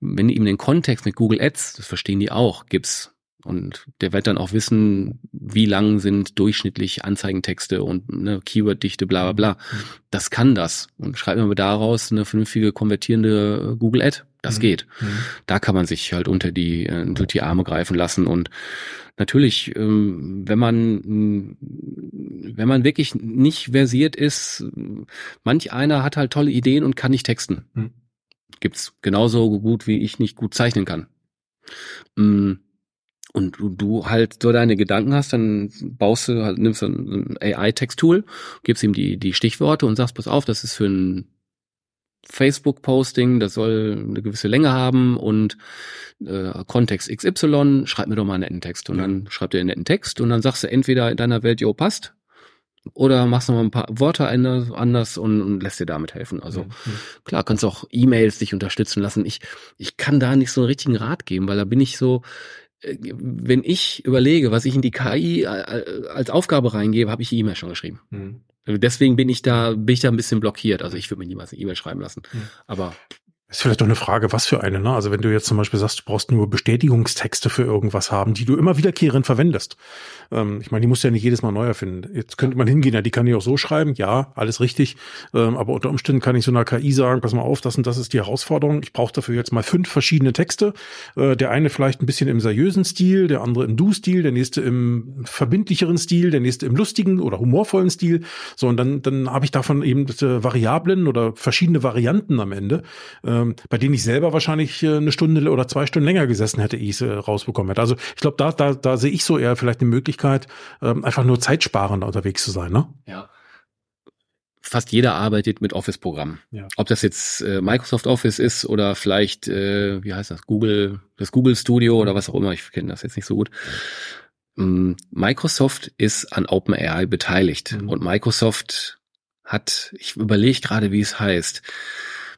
wenn du ihm den Kontext mit Google Ads, das verstehen die auch, gibst, und der wird dann auch wissen, wie lang sind durchschnittlich Anzeigentexte und ne, Keyworddichte, bla bla bla. Das kann das. Und schreibt mir daraus eine vernünftige konvertierende Google Ad. Das mhm. geht. Mhm. Da kann man sich halt unter die, äh, durch die Arme greifen lassen. Und natürlich, ähm, wenn man, wenn man wirklich nicht versiert ist, manch einer hat halt tolle Ideen und kann nicht texten. Mhm. Gibt's genauso gut, wie ich nicht gut zeichnen kann. Mm, und du, du halt so deine Gedanken hast, dann baust du halt, nimmst du ein AI-Text-Tool, gibst ihm die, die Stichworte und sagst, pass auf, das ist für ein Facebook-Posting, das soll eine gewisse Länge haben und äh, Kontext XY, schreib mir doch mal einen netten Text. Und ja. dann schreibt er einen netten Text und dann sagst du entweder in deiner Welt, jo, passt, oder machst noch mal ein paar Worte anders und, und lässt dir damit helfen. Also ja, klar, kannst auch E-Mails dich unterstützen lassen. Ich, ich kann da nicht so einen richtigen Rat geben, weil da bin ich so, wenn ich überlege, was ich in die KI äh, als Aufgabe reingebe, habe ich die E-Mail schon geschrieben. Mhm. Deswegen bin ich da, bin ich da ein bisschen blockiert. Also ich würde mir niemals eine E-Mail schreiben lassen. Mhm. Aber ist vielleicht doch eine Frage, was für eine, ne? Also wenn du jetzt zum Beispiel sagst, du brauchst nur Bestätigungstexte für irgendwas haben, die du immer wiederkehrend verwendest. Ähm, ich meine, die musst du ja nicht jedes Mal neu erfinden. Jetzt könnte man hingehen, ja, die kann ich auch so schreiben, ja, alles richtig. Ähm, aber unter Umständen kann ich so einer KI sagen, pass mal auf, das und das ist die Herausforderung. Ich brauche dafür jetzt mal fünf verschiedene Texte. Äh, der eine vielleicht ein bisschen im seriösen Stil, der andere im Du-Stil, der nächste im verbindlicheren Stil, der nächste im lustigen oder humorvollen Stil. So, und dann, dann habe ich davon eben äh, Variablen oder verschiedene Varianten am Ende. Äh, ähm, bei denen ich selber wahrscheinlich äh, eine Stunde oder zwei Stunden länger gesessen hätte, ich es äh, rausbekommen hätte. Also ich glaube, da, da, da sehe ich so eher vielleicht eine Möglichkeit, ähm, einfach nur zeitsparender unterwegs zu sein. Ne? Ja fast jeder arbeitet mit Office-Programmen. Ja. Ob das jetzt äh, Microsoft Office ist oder vielleicht, äh, wie heißt das, Google, das Google Studio oder was auch immer, ich kenne das jetzt nicht so gut. Ähm, Microsoft ist an OpenAI beteiligt mhm. und Microsoft hat, ich überlege gerade, wie es heißt,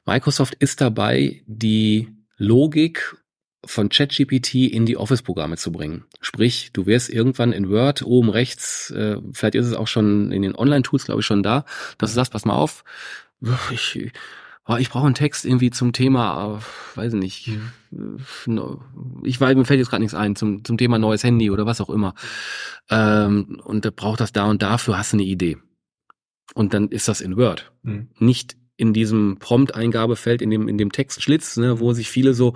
Microsoft ist dabei, die Logik von ChatGPT in die Office-Programme zu bringen. Sprich, du wirst irgendwann in Word oben rechts, äh, vielleicht ist es auch schon in den Online-Tools, glaube ich, schon da, dass du sagst, pass mal auf, ich oh, ich brauche einen Text irgendwie zum Thema, äh, weiß nicht, ich weiß, mir fällt jetzt gerade nichts ein, zum, zum Thema neues Handy oder was auch immer. Ähm, und da braucht das da und dafür hast du eine Idee. Und dann ist das in Word. Mhm. Nicht in diesem Prompt-Eingabefeld, in dem, in dem Textschlitz, ne, wo sich viele so,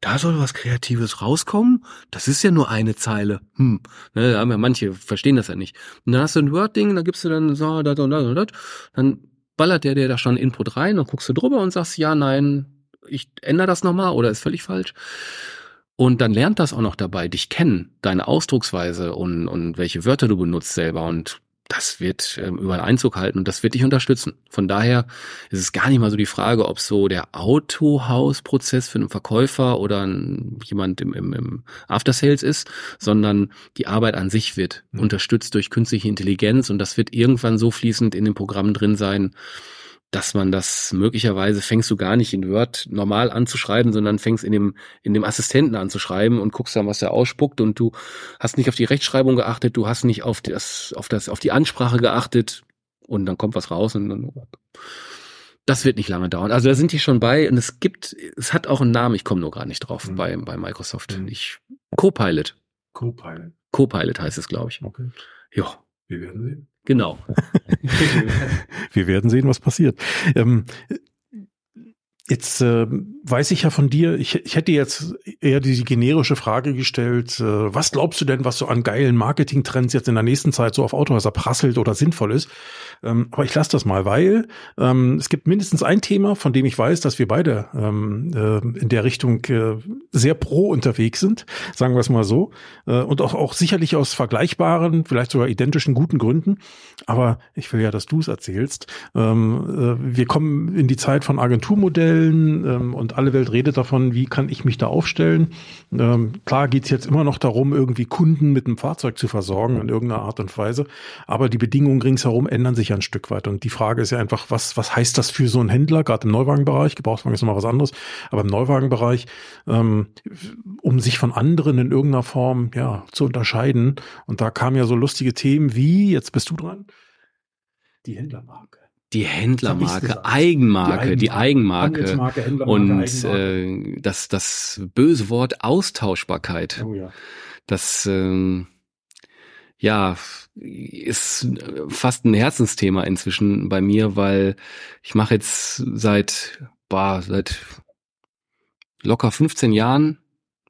da soll was Kreatives rauskommen? Das ist ja nur eine Zeile. Hm. Ne, da haben ja manche verstehen das ja nicht. Und dann hast du ein Word-Ding, da gibst du dann so, da, da, da, da, dann ballert der dir da schon Input rein, dann guckst du drüber und sagst, ja, nein, ich ändere das nochmal oder ist völlig falsch. Und dann lernt das auch noch dabei, dich kennen, deine Ausdrucksweise und, und welche Wörter du benutzt selber und das wird ähm, überall Einzug halten und das wird dich unterstützen. Von daher ist es gar nicht mal so die Frage, ob so der Autohausprozess für einen Verkäufer oder ein, jemand im, im, im After Sales ist, sondern die Arbeit an sich wird mhm. unterstützt durch künstliche Intelligenz und das wird irgendwann so fließend in dem Programm drin sein, dass man das möglicherweise fängst du gar nicht in Word normal anzuschreiben, sondern fängst in dem, in dem Assistenten anzuschreiben und guckst dann, was er ausspuckt und du hast nicht auf die Rechtschreibung geachtet, du hast nicht auf das, auf das, auf die Ansprache geachtet und dann kommt was raus und dann, das wird nicht lange dauern. Also da sind die schon bei und es gibt, es hat auch einen Namen, ich komme nur gar nicht drauf mhm. bei, bei Microsoft. Mhm. Ich, Copilot. Copilot. Copilot heißt es, glaube ich. Okay. Ja. Wir werden sehen. Genau. Wir werden sehen, was passiert. Ähm, Jetzt äh, weiß ich ja von dir, ich, ich hätte jetzt eher die generische Frage gestellt, äh, was glaubst du denn, was so an geilen Marketingtrends jetzt in der nächsten Zeit so auf Autohäuser prasselt oder sinnvoll ist? Ähm, aber ich lasse das mal, weil ähm, es gibt mindestens ein Thema, von dem ich weiß, dass wir beide ähm, äh, in der Richtung äh, sehr pro unterwegs sind, sagen wir es mal so, äh, und auch, auch sicherlich aus vergleichbaren, vielleicht sogar identischen guten Gründen. Aber ich will ja, dass du es erzählst. Ähm, äh, wir kommen in die Zeit von Agenturmodellen aufstellen ähm, und alle Welt redet davon, wie kann ich mich da aufstellen. Ähm, klar geht's jetzt immer noch darum, irgendwie Kunden mit einem Fahrzeug zu versorgen in irgendeiner Art und Weise, aber die Bedingungen ringsherum ändern sich ein Stück weit. Und die Frage ist ja einfach, was, was heißt das für so einen Händler, gerade im Neuwagenbereich, Gebrauchswagen ist nochmal was anderes, aber im Neuwagenbereich, ähm, um sich von anderen in irgendeiner Form ja zu unterscheiden. Und da kamen ja so lustige Themen wie, jetzt bist du dran, die Händlermarke die Händlermarke, Eigenmarke, die Eigenmarke, die Eigenmarke. und Eigenmarke. Äh, das das böse Wort Austauschbarkeit. Oh ja. Das ähm, ja ist fast ein Herzensthema inzwischen bei mir, weil ich mache jetzt seit boah, seit locker 15 Jahren,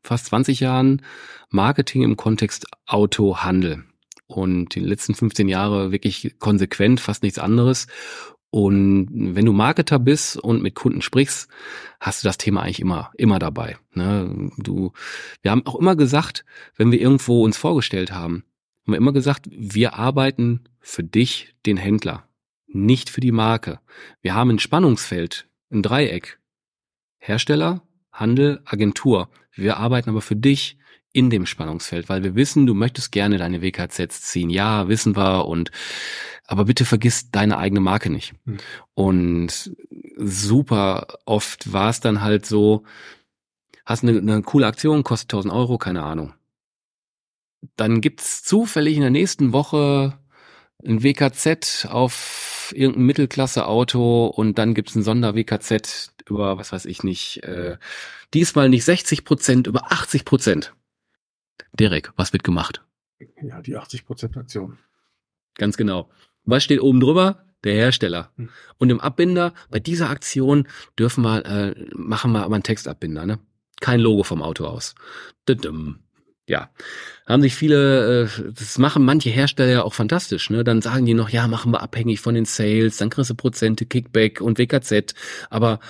fast 20 Jahren Marketing im Kontext Autohandel und die letzten 15 Jahre wirklich konsequent, fast nichts anderes. Und wenn du Marketer bist und mit Kunden sprichst, hast du das Thema eigentlich immer, immer dabei. Ne? Du, wir haben auch immer gesagt, wenn wir irgendwo uns vorgestellt haben, haben wir immer gesagt, wir arbeiten für dich, den Händler, nicht für die Marke. Wir haben ein Spannungsfeld, ein Dreieck. Hersteller, Handel, Agentur. Wir arbeiten aber für dich in dem Spannungsfeld, weil wir wissen, du möchtest gerne deine WKZs ziehen. Ja, wissen wir und aber bitte vergiss deine eigene Marke nicht. Mhm. Und super oft war es dann halt so, hast eine, eine coole Aktion, kostet 1000 Euro, keine Ahnung. Dann gibt's zufällig in der nächsten Woche ein WKZ auf irgendein Mittelklasse-Auto und dann gibt's ein Sonder-WKZ über, was weiß ich nicht, äh, diesmal nicht 60 Prozent, über 80 Prozent. Derek, was wird gemacht? Ja, die 80 Prozent Aktion. Ganz genau. Was steht oben drüber? Der Hersteller. Hm. Und im Abbinder, bei dieser Aktion dürfen wir, äh, machen wir aber einen Textabbinder, ne? Kein Logo vom Auto aus. Ja, haben sich viele, äh, das machen manche Hersteller ja auch fantastisch, ne? Dann sagen die noch, ja, machen wir abhängig von den Sales, dann kriegst du Prozente, Kickback und WKZ. Aber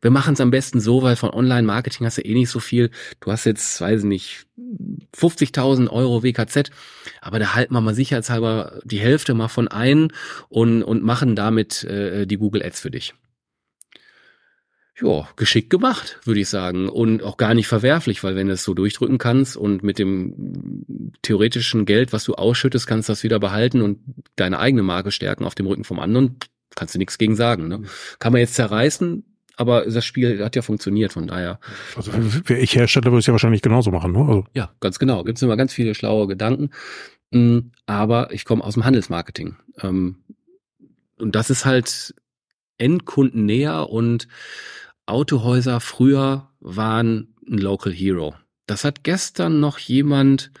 wir machen es am besten so, weil von Online-Marketing hast du eh nicht so viel. Du hast jetzt, weiß ich nicht, 50.000 Euro WKZ, aber da halten wir mal sicherheitshalber die Hälfte mal von ein und, und machen damit äh, die Google Ads für dich. Ja, geschickt gemacht, würde ich sagen. Und auch gar nicht verwerflich, weil wenn du es so durchdrücken kannst und mit dem theoretischen Geld, was du ausschüttest, kannst du das wieder behalten und deine eigene Marke stärken auf dem Rücken vom anderen, kannst du nichts gegen sagen. Ne? Kann man jetzt zerreißen, aber das Spiel hat ja funktioniert, von daher. Also wäre ich Hersteller, würde ich ja wahrscheinlich genauso machen, ne? Also. Ja, ganz genau. Gibt es immer ganz viele schlaue Gedanken. Mm, aber ich komme aus dem Handelsmarketing. Ähm, und das ist halt Endkunden näher und Autohäuser früher waren ein Local Hero. Das hat gestern noch jemand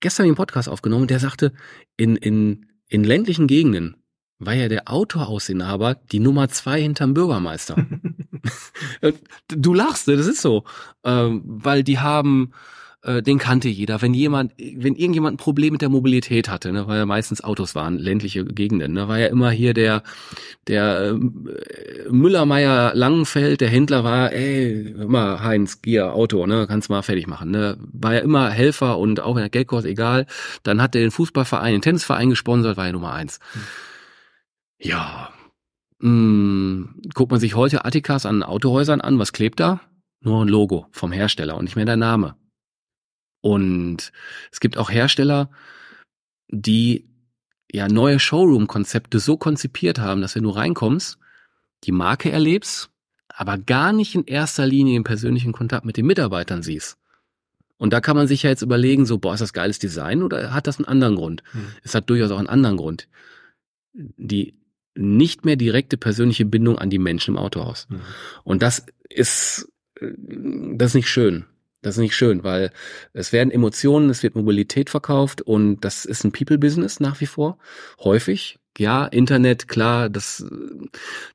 gestern den Podcast aufgenommen, der sagte, in, in, in ländlichen Gegenden war ja der Autohausinhaber die Nummer zwei hinterm Bürgermeister. du lachst, das ist so. Ähm, weil die haben äh, den kannte jeder. Wenn jemand, wenn irgendjemand ein Problem mit der Mobilität hatte, ne, weil ja meistens Autos waren, ländliche Gegenden, ne, war ja immer hier der, der äh, Müllermeier Langenfeld, der Händler war, ey, immer Heinz, Gier, Auto, ne, kannst mal fertig machen, ne, war ja immer Helfer und auch wenn der Geld kostet, egal. Dann hat er den Fußballverein, den Tennisverein gesponsert, war ja Nummer eins. Hm. Ja, mh, hm, guckt man sich heute Attikas an Autohäusern an, was klebt da? Nur ein Logo vom Hersteller und nicht mehr der Name. Und es gibt auch Hersteller, die ja neue Showroom-Konzepte so konzipiert haben, dass wenn du reinkommst, die Marke erlebst, aber gar nicht in erster Linie den persönlichen Kontakt mit den Mitarbeitern siehst. Und da kann man sich ja jetzt überlegen, so, boah, ist das geiles Design oder hat das einen anderen Grund? Hm. Es hat durchaus auch einen anderen Grund. Die nicht mehr direkte persönliche Bindung an die Menschen im Autohaus. Hm. Und das ist, äh, das ist nicht schön. Das ist nicht schön, weil es werden Emotionen, es wird Mobilität verkauft und das ist ein People-Business nach wie vor. Häufig. Ja, Internet, klar, das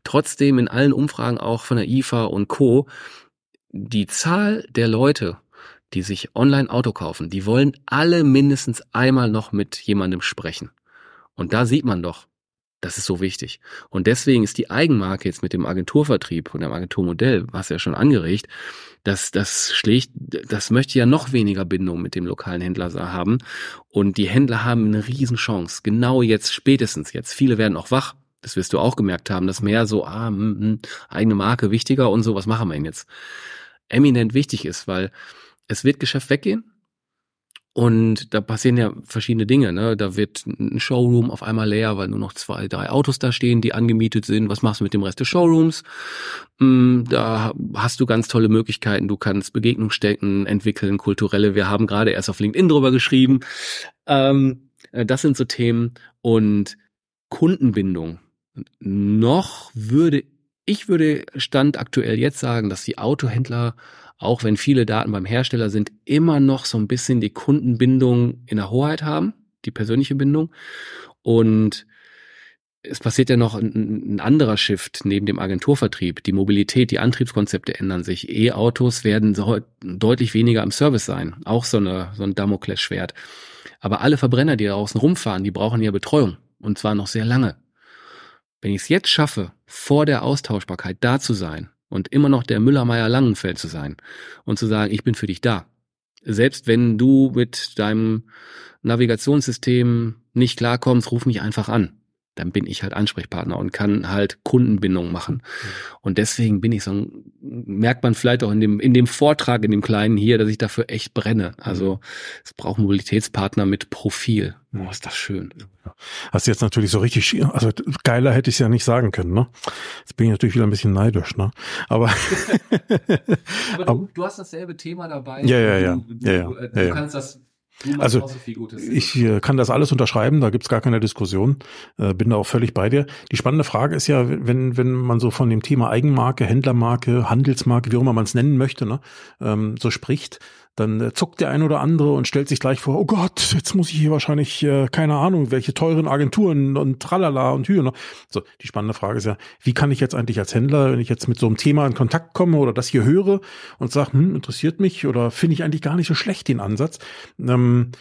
trotzdem in allen Umfragen auch von der IFA und Co. Die Zahl der Leute, die sich online Auto kaufen, die wollen alle mindestens einmal noch mit jemandem sprechen. Und da sieht man doch, das ist so wichtig. Und deswegen ist die Eigenmarke jetzt mit dem Agenturvertrieb und dem Agenturmodell, was ja schon angeregt, das, das schlägt, das möchte ja noch weniger Bindung mit dem lokalen Händler haben. Und die Händler haben eine Riesenchance. Genau jetzt, spätestens jetzt. Viele werden auch wach. Das wirst du auch gemerkt haben, dass mehr so, ah, mh, hm, hm, eigene Marke wichtiger und so, was machen wir denn jetzt? Eminent wichtig ist, weil es wird Geschäft weggehen. Und da passieren ja verschiedene Dinge. Ne? Da wird ein Showroom auf einmal leer, weil nur noch zwei, drei Autos da stehen, die angemietet sind. Was machst du mit dem Rest des Showrooms? Hm, da hast du ganz tolle Möglichkeiten. Du kannst Begegnungsstätten entwickeln, kulturelle. Wir haben gerade erst auf LinkedIn drüber geschrieben. Ähm, äh, das sind so Themen. Und Kundenbindung. Noch würde, ich würde Stand aktuell jetzt sagen, dass die Autohändler auch wenn viele Daten beim Hersteller sind, immer noch so ein bisschen die Kundenbindung in der Hoheit haben, die persönliche Bindung. Und es passiert ja noch ein, ein, anderer Shift neben dem Agenturvertrieb. Die Mobilität, die Antriebskonzepte ändern sich. E-Autos werden so deutlich weniger im Service sein. Auch so, eine, so ein Damoklesschwert. Aber alle Verbrenner, die da außen rumfahren, die brauchen ja Betreuung. Und zwar noch sehr lange. Wenn ich es jetzt schaffe, vor der Austauschbarkeit da zu sein, und immer noch der Müller-Meyer-Langenfeld zu sein und zu sagen, ich bin für dich da. Selbst wenn du mit deinem Navigationssystem nicht klarkommst, ruf mich einfach an dann bin ich halt Ansprechpartner und kann halt Kundenbindung machen. Und deswegen bin ich so ein, merkt man vielleicht auch in dem, in dem Vortrag, in dem kleinen hier, dass ich dafür echt brenne. Also es braucht Mobilitätspartner mit Profil. Oh, ist das schön. Hast du jetzt natürlich so richtig, also geiler hätte ich es ja nicht sagen können, ne? Jetzt bin ich natürlich wieder ein bisschen neidisch, ne? Aber, aber, du, du, hast dasselbe Thema dabei. Ja, ja, ja. Du, ja, ja, du, du kannst das also ich äh, kann das alles unterschreiben, da gibt's gar keine Diskussion, äh, bin da auch völlig bei dir. Die spannende Frage ist ja, wenn, wenn man so von dem Thema Eigenmarke, Händlermarke, Handelsmarke, wie auch immer man es nennen möchte, ne, ähm, so spricht, dann äh, zuckt der ein oder andere und stellt sich gleich vor, oh Gott, jetzt muss ich hier wahrscheinlich, äh, keine Ahnung, welche teuren Agenturen und tralala und Hühner. So, die spannende Frage ist ja, wie kann ich jetzt eigentlich als Händler, wenn ich jetzt mit so einem Thema in Kontakt komme oder das hier höre und sage, hm, interessiert mich oder finde ich eigentlich gar nicht so schlecht den Ansatz, ähm,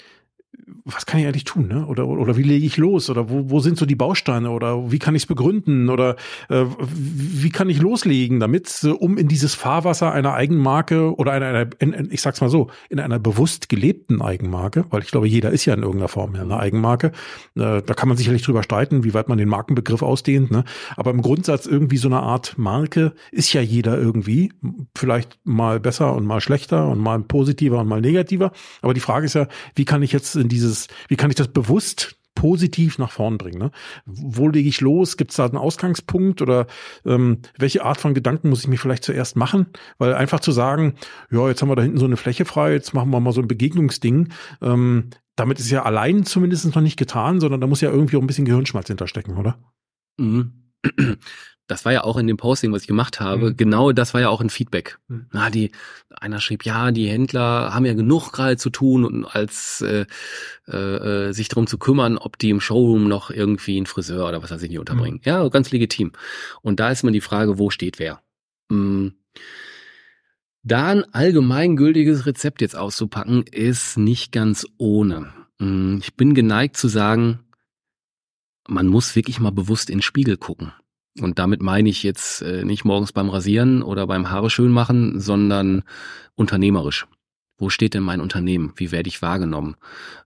was kann ich eigentlich tun, ne? Oder, oder wie lege ich los? Oder wo, wo sind so die Bausteine? Oder wie kann ich es begründen? Oder äh, wie kann ich loslegen, damit, äh, um in dieses Fahrwasser einer Eigenmarke oder einer, einer in, in, ich sag's mal so, in einer bewusst gelebten Eigenmarke, weil ich glaube, jeder ist ja in irgendeiner Form ja eine Eigenmarke. Äh, da kann man sicherlich drüber streiten, wie weit man den Markenbegriff ausdehnt, ne? Aber im Grundsatz irgendwie so eine Art Marke ist ja jeder irgendwie. Vielleicht mal besser und mal schlechter und mal positiver und mal negativer. Aber die Frage ist ja, wie kann ich jetzt in dieses, wie kann ich das bewusst positiv nach vorn bringen. Ne? Wo lege ich los? Gibt es da einen Ausgangspunkt oder ähm, welche Art von Gedanken muss ich mir vielleicht zuerst machen? Weil einfach zu sagen, ja, jetzt haben wir da hinten so eine Fläche frei, jetzt machen wir mal so ein Begegnungsding. Ähm, damit ist ja allein zumindest noch nicht getan, sondern da muss ja irgendwie auch ein bisschen Gehirnschmalz hinterstecken, oder? Mhm. Das war ja auch in dem Posting, was ich gemacht habe, mhm. genau das war ja auch ein Feedback. Mhm. Na, die, einer schrieb, ja, die Händler haben ja genug gerade zu tun und als äh, äh, sich darum zu kümmern, ob die im Showroom noch irgendwie einen Friseur oder was weiß ich nicht unterbringen. Mhm. Ja, ganz legitim. Und da ist immer die Frage, wo steht wer? Mhm. Da ein allgemeingültiges Rezept jetzt auszupacken, ist nicht ganz ohne. Mhm. Ich bin geneigt zu sagen, man muss wirklich mal bewusst in den Spiegel gucken. Und damit meine ich jetzt äh, nicht morgens beim Rasieren oder beim Haare schön machen, sondern unternehmerisch. Wo steht denn mein Unternehmen? Wie werde ich wahrgenommen?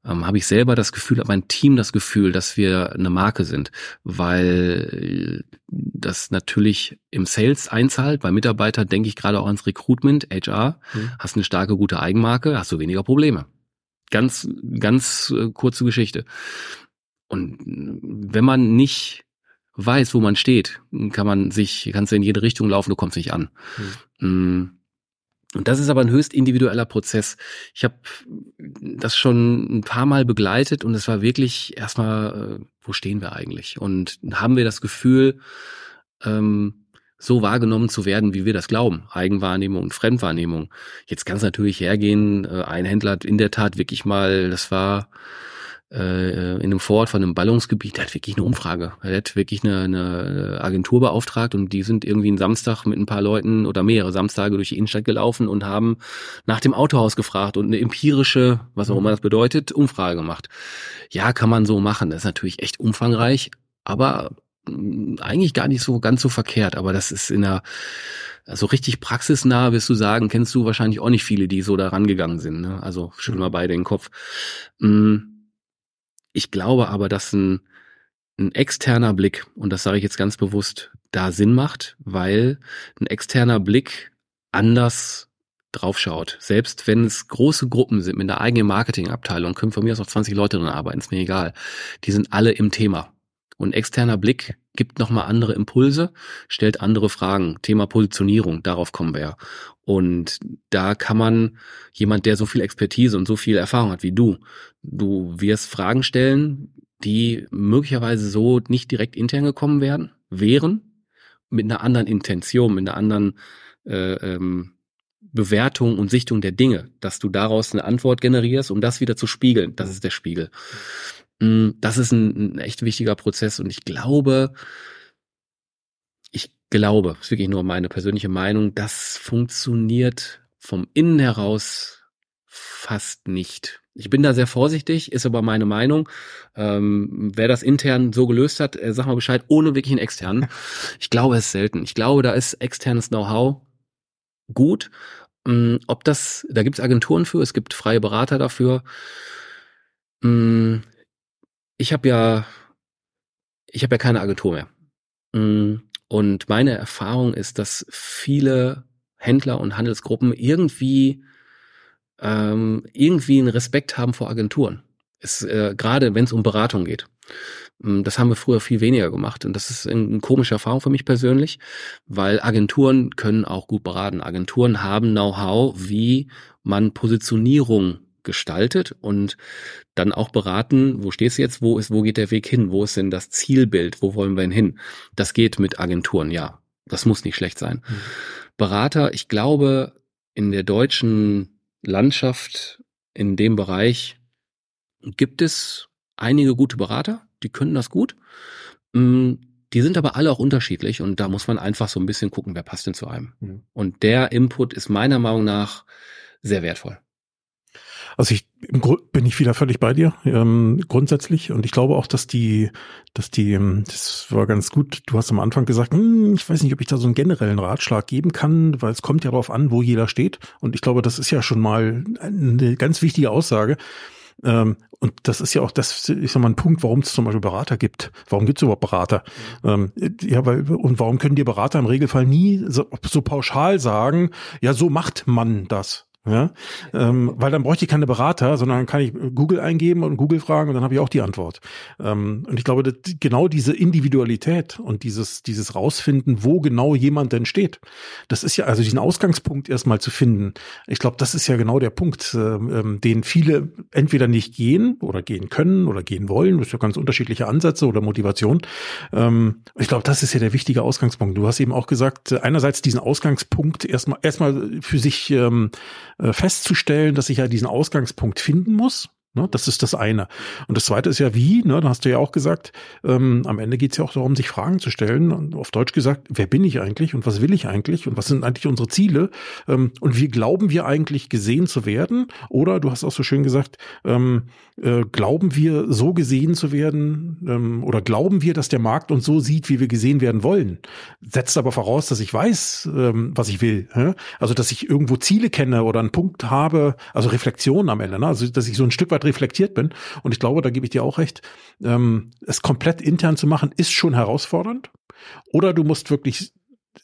Ähm, Habe ich selber das Gefühl, hat mein Team das Gefühl, dass wir eine Marke sind? Weil das natürlich im Sales einzahlt. Bei Mitarbeitern denke ich gerade auch ans Recruitment, HR. Mhm. Hast eine starke, gute Eigenmarke, hast du weniger Probleme. Ganz, ganz äh, kurze Geschichte. Und wenn man nicht weiß, wo man steht, kann man sich, kannst du in jede Richtung laufen, du kommst nicht an. Mhm. Und das ist aber ein höchst individueller Prozess. Ich habe das schon ein paar Mal begleitet und es war wirklich erstmal, äh, wo stehen wir eigentlich? Und haben wir das Gefühl, ähm, so wahrgenommen zu werden, wie wir das glauben. Eigenwahrnehmung und Fremdwahrnehmung. Jetzt kann es natürlich hergehen, äh, ein Händler hat in der Tat wirklich mal, das war äh, in einem Vorort von einem Ballungsgebiet, der hat wirklich eine Umfrage. Er hat wirklich eine, eine Agentur beauftragt und die sind irgendwie einen Samstag mit ein paar Leuten oder mehrere Samstage durch die Innenstadt gelaufen und haben nach dem Autohaus gefragt und eine empirische, was auch immer das bedeutet, Umfrage gemacht. Ja, kann man so machen. Das ist natürlich echt umfangreich, aber mm, eigentlich gar nicht so ganz so verkehrt. Aber das ist in der also richtig praxisnah, wirst du sagen, kennst du wahrscheinlich auch nicht viele, die so da rangegangen sind. Ne? Also schüttel mal beide den Kopf. Mhm ich glaube aber, dass ein, ein externer Blick, und das sage ich jetzt ganz bewusst, da Sinn macht, weil ein externer Blick anders draufschaut. Selbst wenn es große Gruppen sind mit einer eigenen Marketingabteilung, können von mir aus auch 20 Leute drin arbeiten, ist mir egal. Die sind alle im Thema. Und externer Blick gibt nochmal andere Impulse, stellt andere Fragen. Thema Positionierung, darauf kommen wir ja. Und da kann man jemand, der so viel Expertise und so viel Erfahrung hat wie du, du wirst Fragen stellen, die möglicherweise so nicht direkt intern gekommen werden, wären, mit einer anderen Intention, mit einer anderen äh, ähm, Bewertung und Sichtung der Dinge, dass du daraus eine Antwort generierst, um das wieder zu spiegeln. Das ist der Spiegel. Mm, das ist ein, ein echt wichtiger Prozess und ich glaube, ich glaube, ist wirklich nur meine persönliche Meinung, das funktioniert vom Innen heraus fast nicht. Ich bin da sehr vorsichtig, ist aber meine Meinung. Ähm, wer das intern so gelöst hat, äh, sag mal Bescheid, ohne wirklich einen externen. Ich glaube es ist selten. Ich glaube, da ist externes Know-how gut. Ähm, ob das, da gibt es Agenturen für, es gibt freie Berater dafür. Ähm, ich habe ja, ich habe ja keine Agentur mehr. Mm, und meine Erfahrung ist, dass viele Händler und Handelsgruppen irgendwie ähm, irgendwie einen Respekt haben vor Agenturen. Es, äh, gerade wenn es um Beratung geht. Mm, das haben wir früher viel weniger gemacht und das ist eine komische Erfahrung für mich persönlich, weil Agenturen können auch gut beraten. Agenturen haben Know-how, wie man Positionierung gestaltet und dann auch beraten, wo stehst du jetzt, wo ist, wo geht der Weg hin, wo ist denn das Zielbild, wo wollen wir denn hin? Das geht mit Agenturen, ja. Das muss nicht schlecht sein. Mhm. Berater, ich glaube, in der deutschen Landschaft, in dem Bereich gibt es einige gute Berater, die können das gut. Mm, die sind aber alle auch unterschiedlich und da muss man einfach so ein bisschen gucken, wer passt denn zu einem. Mhm. Und der Input ist meiner Meinung nach sehr wertvoll. Also ich im Grund bin ich wieder völlig bei dir ähm, grundsätzlich und ich glaube auch, dass die, dass die, ähm, das war ganz gut. Du hast am Anfang gesagt, hm, ich weiß nicht, ob ich da so einen generellen Ratschlag geben kann, weil es kommt ja darauf an, wo jeder steht. Und ich glaube, das ist ja schon mal eine ganz wichtige Aussage. Ähm, und das ist ja auch das, ich sag mal, ein Punkt, warum es zum Beispiel Berater gibt. Warum gibt es überhaupt Berater? Ähm, ja, weil, und warum können die Berater im Regelfall nie so, so pauschal sagen, ja, so macht man das? Ja? Ähm, weil dann bräuchte ich keine Berater, sondern kann ich Google eingeben und Google fragen und dann habe ich auch die Antwort. Ähm, und ich glaube, dass genau diese Individualität und dieses, dieses Rausfinden, wo genau jemand denn steht, das ist ja, also diesen Ausgangspunkt erstmal zu finden. Ich glaube, das ist ja genau der Punkt, ähm, ähm, den viele entweder nicht gehen oder gehen können oder gehen wollen. Das ist ja ganz unterschiedliche Ansätze oder Motivation. Ähm, ich glaube, das ist ja der wichtige Ausgangspunkt. Du hast eben auch gesagt, einerseits diesen Ausgangspunkt erstmal, erstmal für sich ähm, äh, festzustellen, dass ich ja diesen Ausgangspunkt finden muss. Ne, das ist das eine. Und das zweite ist ja wie, ne, da hast du ja auch gesagt, ähm, am Ende geht es ja auch darum, sich Fragen zu stellen. Und auf Deutsch gesagt, wer bin ich eigentlich und was will ich eigentlich und was sind eigentlich unsere Ziele? Ähm, und wie glauben wir eigentlich gesehen zu werden? Oder du hast auch so schön gesagt, ähm, äh, glauben wir so gesehen zu werden ähm, oder glauben wir, dass der Markt uns so sieht, wie wir gesehen werden wollen? Setzt aber voraus, dass ich weiß, ähm, was ich will. Hä? Also dass ich irgendwo Ziele kenne oder einen Punkt habe, also Reflexion am Ende, ne? also dass ich so ein Stück weit reflektiert bin. Und ich glaube, da gebe ich dir auch recht, ähm, es komplett intern zu machen, ist schon herausfordernd. Oder du musst wirklich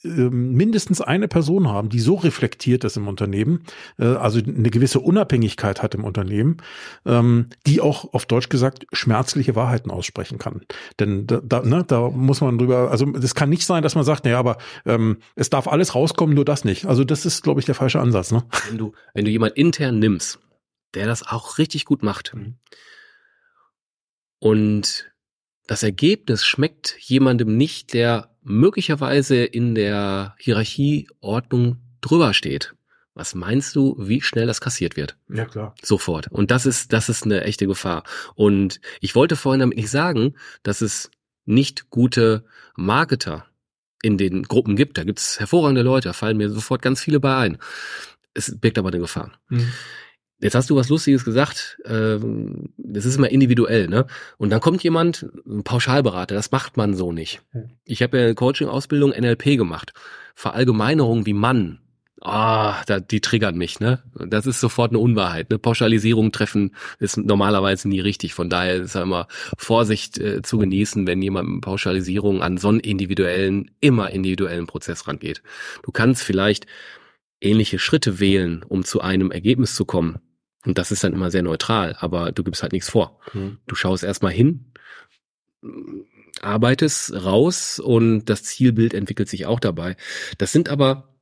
ähm, mindestens eine Person haben, die so reflektiert ist im Unternehmen, äh, also eine gewisse Unabhängigkeit hat im Unternehmen, ähm, die auch auf Deutsch gesagt schmerzliche Wahrheiten aussprechen kann. Denn da, da, ne, da muss man drüber, also es kann nicht sein, dass man sagt, naja, aber ähm, es darf alles rauskommen, nur das nicht. Also das ist, glaube ich, der falsche Ansatz. Ne? Wenn du, wenn du jemand intern nimmst, der das auch richtig gut macht mhm. und das Ergebnis schmeckt jemandem nicht, der möglicherweise in der Hierarchieordnung drüber steht. Was meinst du, wie schnell das kassiert wird? Ja, klar. Sofort. Und das ist, das ist eine echte Gefahr. Und ich wollte vorhin damit nicht sagen, dass es nicht gute Marketer in den Gruppen gibt. Da gibt es hervorragende Leute, da fallen mir sofort ganz viele bei ein. Es birgt aber eine Gefahr. Mhm. Jetzt hast du was Lustiges gesagt. Ähm, das ist immer individuell, ne? Und dann kommt jemand, ein Pauschalberater. Das macht man so nicht. Ich habe ja eine Coaching-Ausbildung NLP gemacht. Verallgemeinerung wie Mann. Ah, da, die triggern mich, ne? Das ist sofort eine Unwahrheit. Eine Pauschalisierung treffen ist normalerweise nie richtig. Von daher ist ja immer Vorsicht äh, zu genießen, wenn jemand mit Pauschalisierung an so einen individuellen, immer individuellen Prozess rangeht. Du kannst vielleicht ähnliche Schritte wählen, um zu einem Ergebnis zu kommen. Und das ist dann immer sehr neutral, aber du gibst halt nichts vor. Mhm. Du schaust erstmal hin, arbeitest raus und das Zielbild entwickelt sich auch dabei. Das sind aber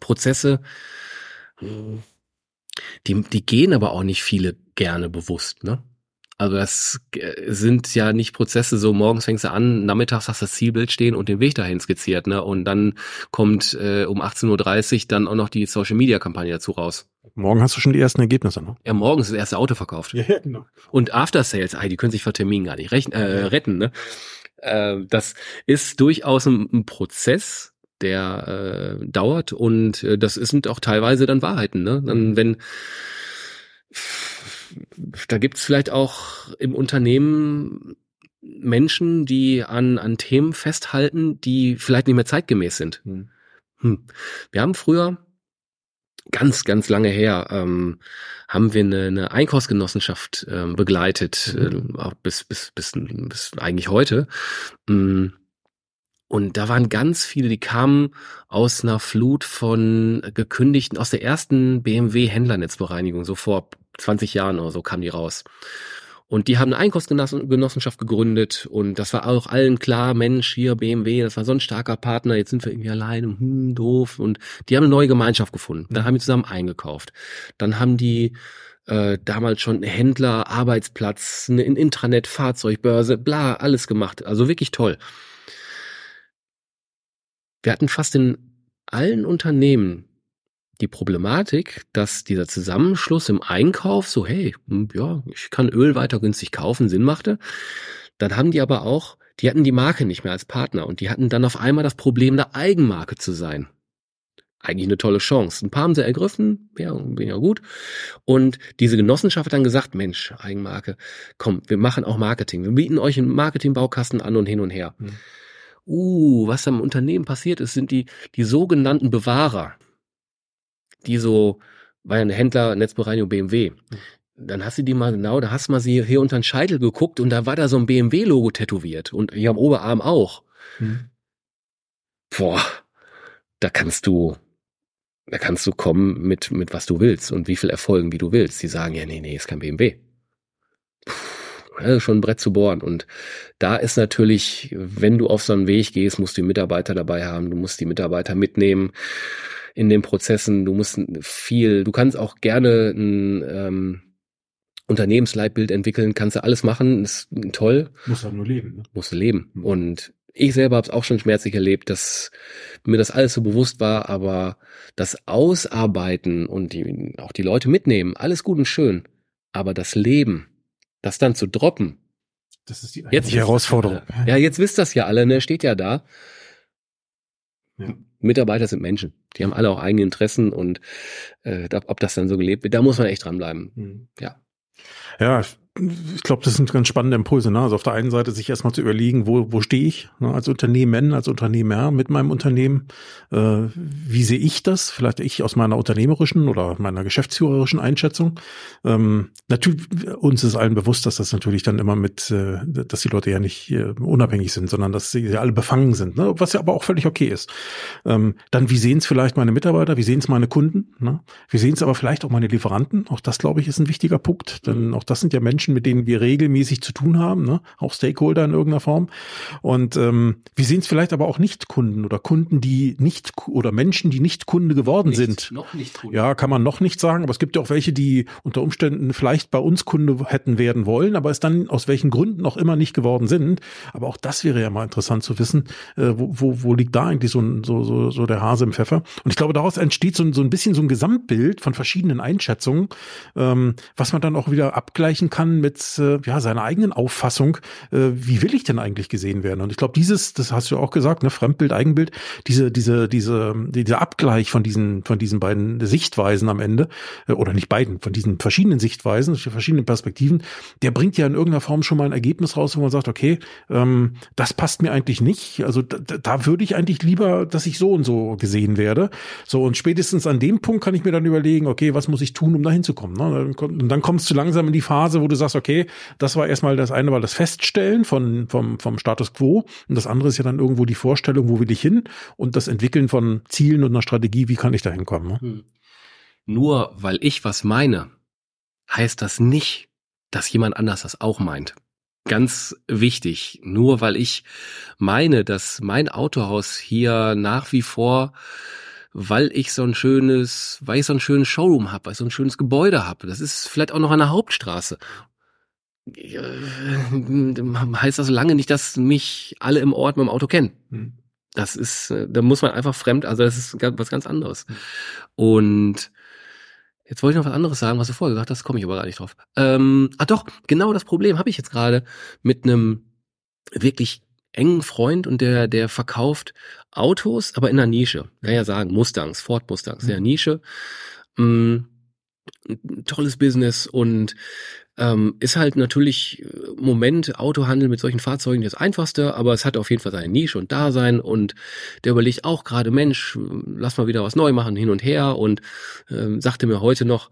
Prozesse, die, die gehen aber auch nicht viele gerne bewusst, ne? Also das äh, sind ja nicht Prozesse, so morgens fängst du an, nachmittags hast du das Zielbild stehen und den Weg dahin skizziert, ne? Und dann kommt äh, um 18.30 Uhr dann auch noch die Social Media Kampagne dazu raus. Morgen hast du schon die ersten Ergebnisse, ne? Ja, morgen ist das erste Auto verkauft. Ja, genau. Und After Sales, ey, die können sich vor Terminen gar nicht rechnen, äh, retten, ne? Äh, das ist durchaus ein, ein Prozess, der äh, dauert und äh, das sind auch teilweise dann Wahrheiten, ne? Dann, wenn da gibt es vielleicht auch im Unternehmen Menschen, die an, an Themen festhalten, die vielleicht nicht mehr zeitgemäß sind. Hm. hm. Wir haben früher, ganz, ganz lange her, ähm, haben wir eine, eine Einkaufsgenossenschaft ähm, begleitet, mhm. äh, bis, bis, bis, bis eigentlich heute. Mhm. Und da waren ganz viele, die kamen aus einer Flut von gekündigten, aus der ersten BMW-Händlernetzbereinigung, so vor 20 Jahren oder so kamen die raus. Und die haben eine Einkaufsgenossenschaft gegründet und das war auch allen klar, Mensch, hier BMW, das war so ein starker Partner, jetzt sind wir irgendwie alleine, hm, doof. Und die haben eine neue Gemeinschaft gefunden. Dann haben die zusammen eingekauft. Dann haben die äh, damals schon Händler, Arbeitsplatz, eine Intranet, Fahrzeugbörse, bla, alles gemacht. Also wirklich toll. Wir hatten fast in allen Unternehmen die Problematik, dass dieser Zusammenschluss im Einkauf so, hey, hm, ja, ich kann Öl weiter günstig kaufen, Sinn machte. Dann haben die aber auch, die hatten die Marke nicht mehr als Partner und die hatten dann auf einmal das Problem, eine Eigenmarke zu sein. Eigentlich eine tolle Chance. Ein paar haben sie ergriffen, ja, ja gut. Und diese Genossenschaft hat dann gesagt, Mensch, Eigenmarke, komm, wir machen auch Marketing. Wir bieten euch einen Marketingbaukasten an und hin und her. Mhm. Uh, was da im Unternehmen passiert ist, sind die, die sogenannten Bewahrer die so, war ja ein Händler, Netzbereinigung BMW. Dann hast du die mal genau, da hast du mal sie hier unter den Scheitel geguckt und da war da so ein BMW-Logo tätowiert und hier am Oberarm auch. Mhm. Boah, da kannst du, da kannst du kommen mit, mit was du willst und wie viel Erfolgen, wie du willst. Die sagen, ja, nee, nee, ist kein BMW. Puh, schon ein Brett zu bohren. Und da ist natürlich, wenn du auf so einen Weg gehst, musst du die Mitarbeiter dabei haben, du musst die Mitarbeiter mitnehmen in den Prozessen, du musst viel, du kannst auch gerne ein ähm, Unternehmensleitbild entwickeln, kannst du alles machen, ist toll. Muss halt nur leben. Ne? Musst du leben. Mhm. Und ich selber habe es auch schon schmerzlich erlebt, dass mir das alles so bewusst war, aber das Ausarbeiten und die, auch die Leute mitnehmen, alles gut und schön, aber das Leben, das dann zu droppen, das ist die, jetzt die Herausforderung. Ja, jetzt wisst das ja alle, ne, steht ja da. Ja. Mitarbeiter sind Menschen, die haben alle auch eigene Interessen und äh, ob das dann so gelebt wird, da muss man echt dranbleiben. Mhm. Ja. Ja, ich glaube, das sind ganz spannende Impulse. Ne? Also auf der einen Seite sich erstmal zu überlegen, wo, wo stehe ich ne? als Unternehmen, als Unternehmer mit meinem Unternehmen. Äh, wie sehe ich das? Vielleicht ich aus meiner unternehmerischen oder meiner geschäftsführerischen Einschätzung. Ähm, natürlich, uns ist allen bewusst, dass das natürlich dann immer mit, äh, dass die Leute ja nicht äh, unabhängig sind, sondern dass sie ja alle befangen sind, ne? was ja aber auch völlig okay ist. Ähm, dann, wie sehen es vielleicht meine Mitarbeiter, wie sehen es meine Kunden? Ne? Wie sehen es aber vielleicht auch meine Lieferanten? Auch das, glaube ich, ist ein wichtiger Punkt, denn auch das sind ja Menschen, Menschen, mit denen wir regelmäßig zu tun haben, ne? auch Stakeholder in irgendeiner Form. Und ähm, wir sehen es vielleicht aber auch nicht Kunden oder Kunden, die nicht oder Menschen, die nicht Kunde geworden nicht, sind. Noch nicht Kunde. Ja, kann man noch nicht sagen, aber es gibt ja auch welche, die unter Umständen vielleicht bei uns Kunde hätten werden wollen, aber es dann aus welchen Gründen auch immer nicht geworden sind. Aber auch das wäre ja mal interessant zu wissen, äh, wo, wo, wo liegt da eigentlich so, so, so, so der Hase im Pfeffer? Und ich glaube, daraus entsteht so, so ein bisschen so ein Gesamtbild von verschiedenen Einschätzungen, ähm, was man dann auch wieder abgleichen kann mit äh, ja, seiner eigenen Auffassung, äh, wie will ich denn eigentlich gesehen werden? Und ich glaube, dieses, das hast du auch gesagt, ne, Fremdbild, Eigenbild, diese, diese, diese, dieser Abgleich von diesen, von diesen beiden Sichtweisen am Ende, äh, oder nicht beiden, von diesen verschiedenen Sichtweisen, verschiedenen Perspektiven, der bringt ja in irgendeiner Form schon mal ein Ergebnis raus, wo man sagt, okay, ähm, das passt mir eigentlich nicht. Also da, da würde ich eigentlich lieber, dass ich so und so gesehen werde. So, und spätestens an dem Punkt kann ich mir dann überlegen, okay, was muss ich tun, um da hinzukommen? Ne? Und dann kommst du langsam in die Phase, wo du sagst, sagst, okay, das war erstmal das eine war das Feststellen von, vom, vom Status quo und das andere ist ja dann irgendwo die Vorstellung, wo will ich hin und das Entwickeln von Zielen und einer Strategie, wie kann ich da hinkommen. Ne? Hm. Nur weil ich was meine, heißt das nicht, dass jemand anders das auch meint. Ganz wichtig, nur weil ich meine, dass mein Autohaus hier nach wie vor weil ich so ein schönes, weil ich so ein schönes Showroom habe, weil ich so ein schönes Gebäude habe. Das ist vielleicht auch noch an der Hauptstraße heißt das lange nicht, dass mich alle im Ort mit dem Auto kennen. Hm. Das ist, äh, da muss man einfach fremd, also das ist was ganz anderes. Und jetzt wollte ich noch was anderes sagen, was du vorher gesagt hast, komme ich aber gar nicht drauf. Ähm, ah doch, genau das Problem habe ich jetzt gerade mit einem wirklich engen Freund und der, der verkauft Autos, aber in der Nische. Kann ja sagen, Mustangs, Ford Mustangs, in der. Nische. Mm, tolles Business und ähm, ist halt natürlich äh, Moment Autohandel mit solchen Fahrzeugen das einfachste, aber es hat auf jeden Fall seine Nische und Dasein und der überlegt auch gerade, Mensch, lass mal wieder was neu machen, hin und her und ähm, sagte mir heute noch,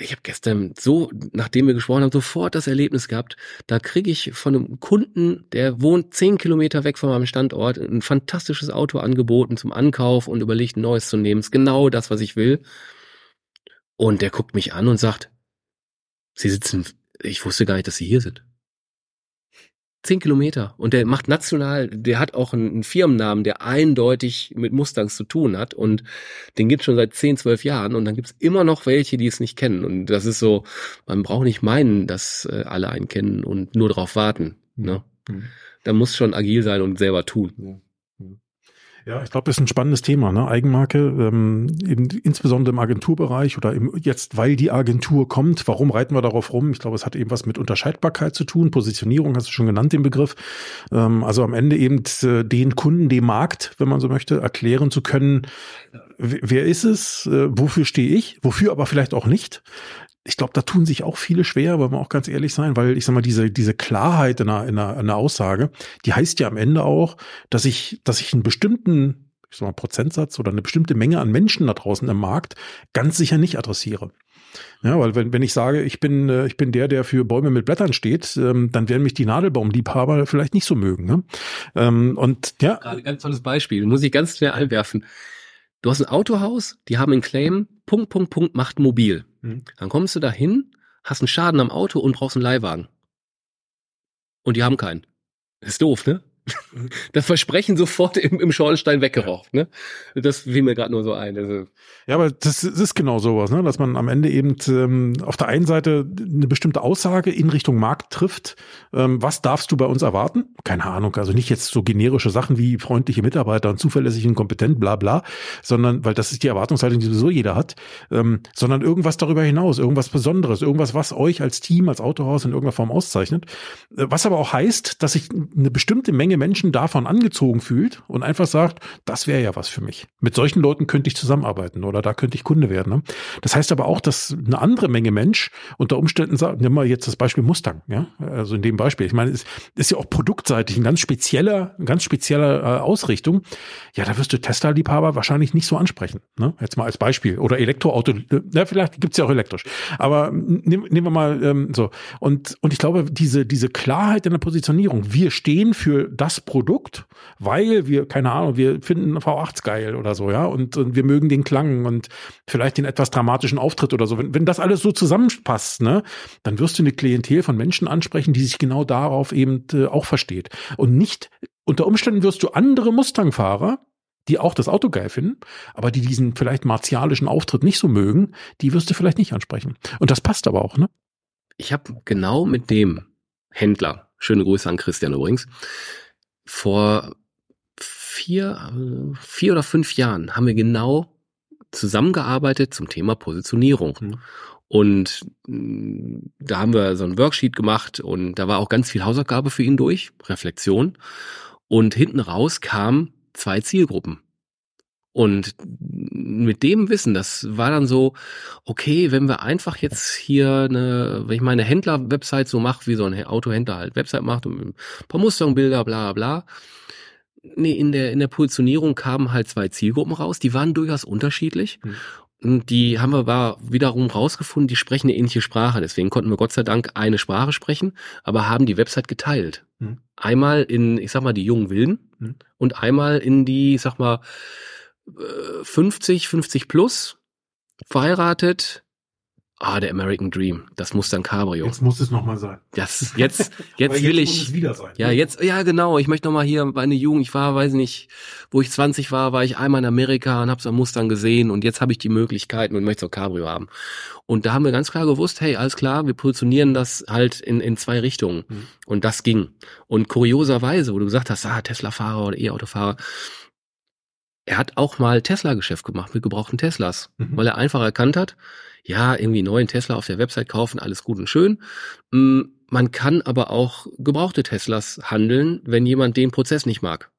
ich habe gestern so, nachdem wir gesprochen haben, sofort das Erlebnis gehabt. Da kriege ich von einem Kunden, der wohnt zehn Kilometer weg von meinem Standort, ein fantastisches Auto angeboten zum Ankauf und überlegt, ein neues zu nehmen. Ist genau das, was ich will. Und der guckt mich an und sagt, Sie sitzen, ich wusste gar nicht, dass Sie hier sind. Zehn Kilometer. Und der macht national, der hat auch einen Firmennamen, der eindeutig mit Mustangs zu tun hat. Und den gibt schon seit zehn, zwölf Jahren. Und dann gibt's immer noch welche, die es nicht kennen. Und das ist so, man braucht nicht meinen, dass äh, alle einen kennen und nur darauf warten. Ne? Mhm. Da muss schon agil sein und selber tun. Ja. Ja, ich glaube, das ist ein spannendes Thema, ne? Eigenmarke, ähm, eben insbesondere im Agenturbereich oder im, jetzt, weil die Agentur kommt, warum reiten wir darauf rum? Ich glaube, es hat eben was mit Unterscheidbarkeit zu tun, Positionierung hast du schon genannt, den Begriff. Ähm, also am Ende eben äh, den Kunden, dem Markt, wenn man so möchte, erklären zu können, wer ist es, äh, wofür stehe ich, wofür aber vielleicht auch nicht ich glaube, da tun sich auch viele schwer, wollen wir auch ganz ehrlich sein, weil ich sag mal, diese, diese Klarheit in einer, in, einer, in einer Aussage, die heißt ja am Ende auch, dass ich, dass ich einen bestimmten, ich sag mal, Prozentsatz oder eine bestimmte Menge an Menschen da draußen im Markt ganz sicher nicht adressiere. Ja, weil wenn, wenn ich sage, ich bin, äh, ich bin der, der für Bäume mit Blättern steht, ähm, dann werden mich die Nadelbaumliebhaber vielleicht nicht so mögen. Ne? Ähm, und ja. Gerade ganz tolles Beispiel, muss ich ganz schnell einwerfen. Du hast ein Autohaus, die haben einen Claim, Punkt, Punkt, Punkt, macht mobil. Mhm. Dann kommst du da hin, hast einen Schaden am Auto und brauchst einen Leihwagen. Und die haben keinen. ist doof, ne? Das Versprechen sofort im, im Schornstein weggeraucht, ne? Das fiel mir gerade nur so ein. Also, Ja, aber das, das ist genau sowas, ne? dass man am Ende eben ähm, auf der einen Seite eine bestimmte Aussage in Richtung Markt trifft. Ähm, was darfst du bei uns erwarten? Keine Ahnung, also nicht jetzt so generische Sachen wie freundliche Mitarbeiter und zuverlässig und kompetent, bla bla, sondern, weil das ist die Erwartungshaltung, die sowieso jeder hat, ähm, sondern irgendwas darüber hinaus, irgendwas Besonderes, irgendwas, was euch als Team, als Autohaus in irgendeiner Form auszeichnet. Äh, Was aber auch heißt, dass sich eine bestimmte Menge Menschen davon angezogen fühlt und einfach sagt, das wäre ja was für mich. Mit solchen Leuten könnte ich zusammenarbeiten oder da könnte ich Kunde werden. Ne? Das heißt aber auch, dass eine andere Menge Mensch unter Umständen sagt, nimm mal jetzt das Beispiel Mustang, ja, also in dem Beispiel. Ich meine, es ist ja auch produktseitig ein ganz spezieller, eine ganz spezielle äh, Ausrichtung. Ja, da wirst du Tesla-Liebhaber wahrscheinlich nicht so ansprechen. Ne? Jetzt mal als Beispiel. Oder Elektroauto, äh, ja, vielleicht gibt's ja auch elektrisch. Aber nehmen, nehmen wir mal ähm, so. Und, und ich glaube, diese, diese Klarheit in der Positionierung, wir stehen für das Produkt, weil wir, keine Ahnung, wir finden V8 geil oder so, ja, und, und wir mögen den Klang und vielleicht den etwas dramatischen Auftritt oder so. Wenn, wenn das alles so zusammenpasst, ne, dann wirst du eine Klientel von Menschen ansprechen, die sich genau darauf eben äh, auch versteht. Und nicht, unter Umständen wirst du andere Mustang-Fahrer, die auch das Auto geil finden, aber die diesen vielleicht martialischen Auftritt nicht so mögen, die wirst du vielleicht nicht ansprechen. Und das passt aber auch, ne? ich habe genau mit dem Händler, schöne Grüße an Christian übrigens, vor vier, vier oder fünf Jahren haben wir genau zusammengearbeitet zum Thema Positionierung. Mhm. Und mh, da haben wir so ein Worksheet gemacht und da war auch ganz viel Hausaufgabe für ihn durch, Reflexion. Und hinten raus kamen zwei Zielgruppen. Und mit dem Wissen, das war dann so, okay, wenn wir einfach jetzt hier eine, wenn ich meine Händler-Website so mache, wie so ein Autohändler halt Website macht und ein paar Mustangbilder, bla bla. Nee, in der, in der Positionierung kamen halt zwei Zielgruppen raus, die waren durchaus unterschiedlich. Mhm. Und die haben wir aber wiederum rausgefunden, die sprechen eine ähnliche Sprache. Deswegen konnten wir Gott sei Dank eine Sprache sprechen, aber haben die Website geteilt. Mhm. Einmal in, ich sag mal, die jungen Wilden Mhm. und einmal in die, ich sag mal, 50, 50 plus, verheiratet. Ah, der American Dream. Das muss dann Cabrio. Jetzt muss es nochmal sein. Das, jetzt, Aber jetzt will muss ich. es wieder sein. Ja, jetzt, ja, genau. Ich möchte noch mal hier meine Jugend. Ich war, weiß nicht, wo ich 20 war, war ich einmal in Amerika und habe so ein Mustang gesehen und jetzt habe ich die Möglichkeiten und möchte so Cabrio haben. Und da haben wir ganz klar gewusst, hey, alles klar, wir positionieren das halt in, in zwei Richtungen. Mhm. Und das ging. Und kurioserweise, wo du gesagt hast, ah, Tesla-Fahrer oder E-Auto-Fahrer, er hat auch mal Tesla-Geschäft gemacht mit gebrauchten Teslas, Mhm. weil er einfach erkannt hat, ja, irgendwie neuen Tesla auf der Website kaufen, alles gut und schön. Mm, Man kann aber auch gebrauchte Teslas handeln, wenn jemand den Prozess nicht mag.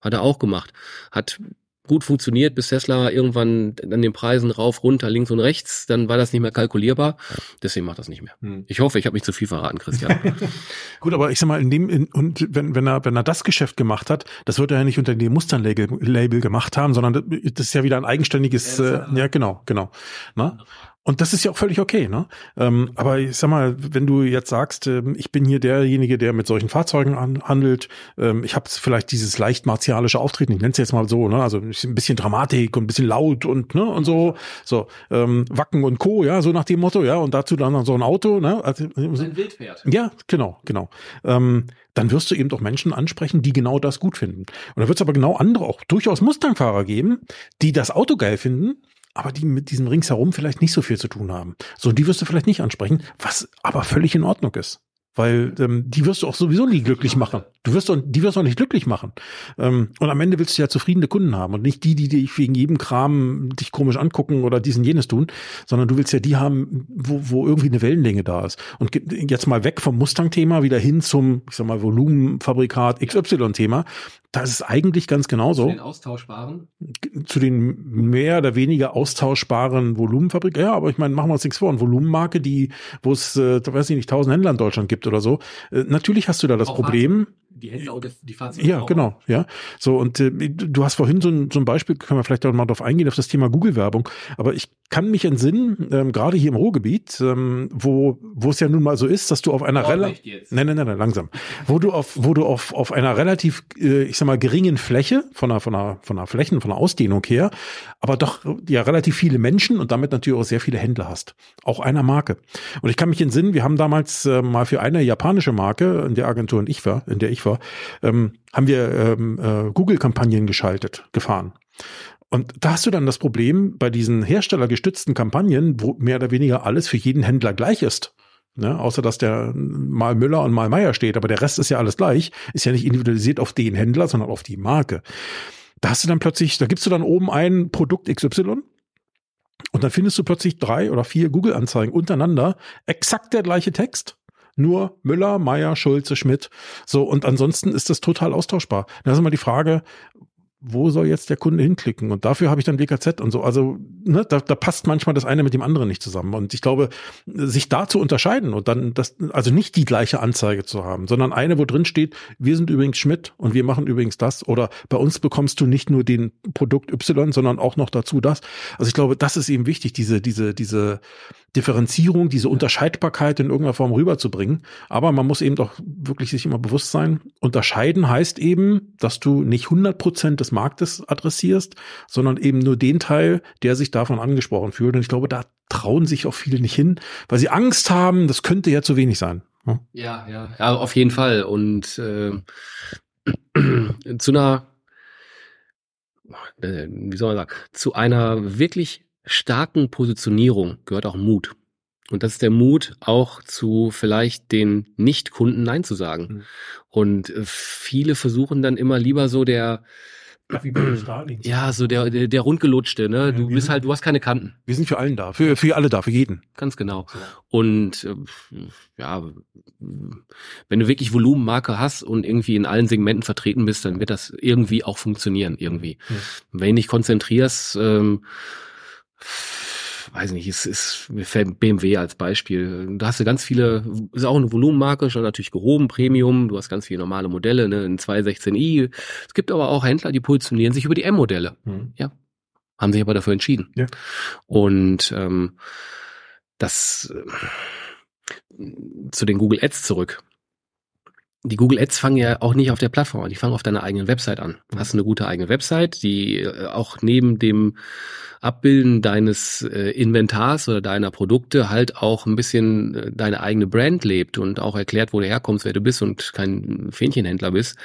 Hat er auch gemacht. Hat gut funktioniert, bis Tesla irgendwann an den Preisen rauf, runter, links und rechts, dann war das nicht mehr kalkulierbar. Deswegen macht das nicht mehr. Hm. Ich hoffe, ich habe nicht zu viel verraten, Christian. Gut, aber ich sag mal, in dem, in, und wenn, wenn er, wenn er das Geschäft gemacht hat, das wird er ja nicht unter dem Mustern-Label Label gemacht haben, sondern das, ist ja wieder ein eigenständiges, Ja, äh, ja, genau, genau. Ne? Und das ist ja auch völlig okay, ne? Ähm, aber ich sag mal, wenn du jetzt sagst, ähm, ich bin hier derjenige, der mit solchen Fahrzeugen an, handelt, ähm, ich habe vielleicht dieses leicht martialische Auftreten, ich nenne es jetzt mal so, ne? Also ein bisschen Dramatik und ein bisschen laut und ne und so, so ähm, Wacken und Co. Ja, so nach dem Motto, ja, und dazu dann so ein Auto, ne? Also, Wildpferd. ja, genau, genau. Ähm, dann wirst du eben doch Menschen ansprechen, die genau das gut finden. Und da wird es aber genau andere, auch durchaus Mustang-Fahrer geben, die das Auto geil finden, aber die mit diesem ringsherum vielleicht nicht so viel zu tun haben. So, die wirst du vielleicht nicht ansprechen, was aber völlig in Ordnung ist. Weil ähm, die wirst du auch sowieso nie glücklich machen. Du wirst doch, die wirst du auch nicht glücklich machen. Ähm, und am Ende willst du ja zufriedene Kunden haben und nicht die, die dich wegen jedem Kram dich komisch angucken oder diesen jenes tun, sondern du willst ja die haben, wo, wo irgendwie eine Wellenlänge da ist. Und jetzt mal weg vom Mustang-Thema wieder hin zum, ich sag mal, Volumenfabrikat XY-Thema. Da ist es eigentlich ganz genauso austauschbaren. zu den mehr oder weniger austauschbaren Volumenfabriken. Ja, aber ich meine, machen wir uns nichts vor. Eine Volumenmarke, die, wo es, äh, weiß ich nicht, tausend Händler in Deutschland gibt oder so. Äh, natürlich hast du da das Auch Problem. Die Händler und die Fahrzeuge. Ja, genau, ja. So, und äh, du hast vorhin so ein, so ein Beispiel, können wir vielleicht auch mal drauf eingehen, auf das Thema Google-Werbung. Aber ich kann mich entsinnen, ähm, gerade hier im Ruhrgebiet, ähm, wo, wo es ja nun mal so ist, dass du auf einer relativ, nein, nein, nein, nein, langsam, wo du auf, wo du auf, auf einer relativ, äh, ich sag mal, geringen Fläche, von einer, von einer, von einer Flächen, von einer Ausdehnung her, aber doch ja relativ viele Menschen und damit natürlich auch sehr viele Händler hast. Auch einer Marke. Und ich kann mich entsinnen, wir haben damals äh, mal für eine japanische Marke, in der Agentur in ich war, in der ich war, ähm, haben wir ähm, äh, Google-Kampagnen geschaltet, gefahren. Und da hast du dann das Problem bei diesen herstellergestützten Kampagnen, wo mehr oder weniger alles für jeden Händler gleich ist. Ne, außer dass der mal Müller und mal Meier steht, aber der Rest ist ja alles gleich, ist ja nicht individualisiert auf den Händler, sondern auf die Marke. Da hast du dann plötzlich, da gibst du dann oben ein Produkt XY und dann findest du plötzlich drei oder vier Google-Anzeigen untereinander, exakt der gleiche Text, nur Müller, Meier, Schulze, Schmidt. So, und ansonsten ist das total austauschbar. Da ist immer die Frage, wo soll jetzt der Kunde hinklicken? Und dafür habe ich dann WKZ und so. Also ne, da, da passt manchmal das eine mit dem anderen nicht zusammen. Und ich glaube, sich da zu unterscheiden und dann das, also nicht die gleiche Anzeige zu haben, sondern eine, wo drin steht, wir sind übrigens Schmidt und wir machen übrigens das. Oder bei uns bekommst du nicht nur den Produkt Y, sondern auch noch dazu das. Also ich glaube, das ist eben wichtig, diese, diese, diese Differenzierung, diese Unterscheidbarkeit in irgendeiner Form rüberzubringen. Aber man muss eben doch wirklich sich immer bewusst sein. Unterscheiden heißt eben, dass du nicht 100 Prozent des Marktes adressierst, sondern eben nur den Teil, der sich davon angesprochen fühlt. Und ich glaube, da trauen sich auch viele nicht hin, weil sie Angst haben, das könnte ja zu wenig sein. Ja, ja, ja, auf jeden Fall. Und äh, zu einer, äh, wie soll man sagen, zu einer wirklich starken Positionierung gehört auch Mut. Und das ist der Mut, auch zu vielleicht den Nicht-Kunden Nein zu sagen. Mhm. Und äh, viele versuchen dann immer lieber so der, wie bei Stalin. Ja, so der, der, der rundgelutschte, ne? Du bist halt, du hast keine Kanten. Wir sind für allen da, für, für alle da, für jeden. Ganz genau. Und äh, ja, wenn du wirklich Volumenmarke hast und irgendwie in allen Segmenten vertreten bist, dann wird das irgendwie auch funktionieren, irgendwie. Mhm. Wenn du dich konzentrierst, ähm, weiß nicht, es ist, mir fällt BMW als Beispiel. Da hast du ganz viele, ist auch eine Volumenmarke, schon natürlich gehoben, Premium, du hast ganz viele normale Modelle, ne, ein 216i. Es gibt aber auch Händler, die positionieren sich über die M-Modelle. Mhm. Ja. Haben sich aber dafür entschieden. Ja. Und ähm, das äh, zu den Google Ads zurück die Google Ads fangen ja auch nicht auf der Plattform an, die fangen auf deiner eigenen Website an. Du hast eine gute eigene Website, die äh, auch neben dem Abbilden deines äh, Inventars oder deiner Produkte halt auch ein bisschen äh, deine eigene Brand lebt und auch erklärt, wo du herkommst, wer du bist und kein Fähnchenhändler bist.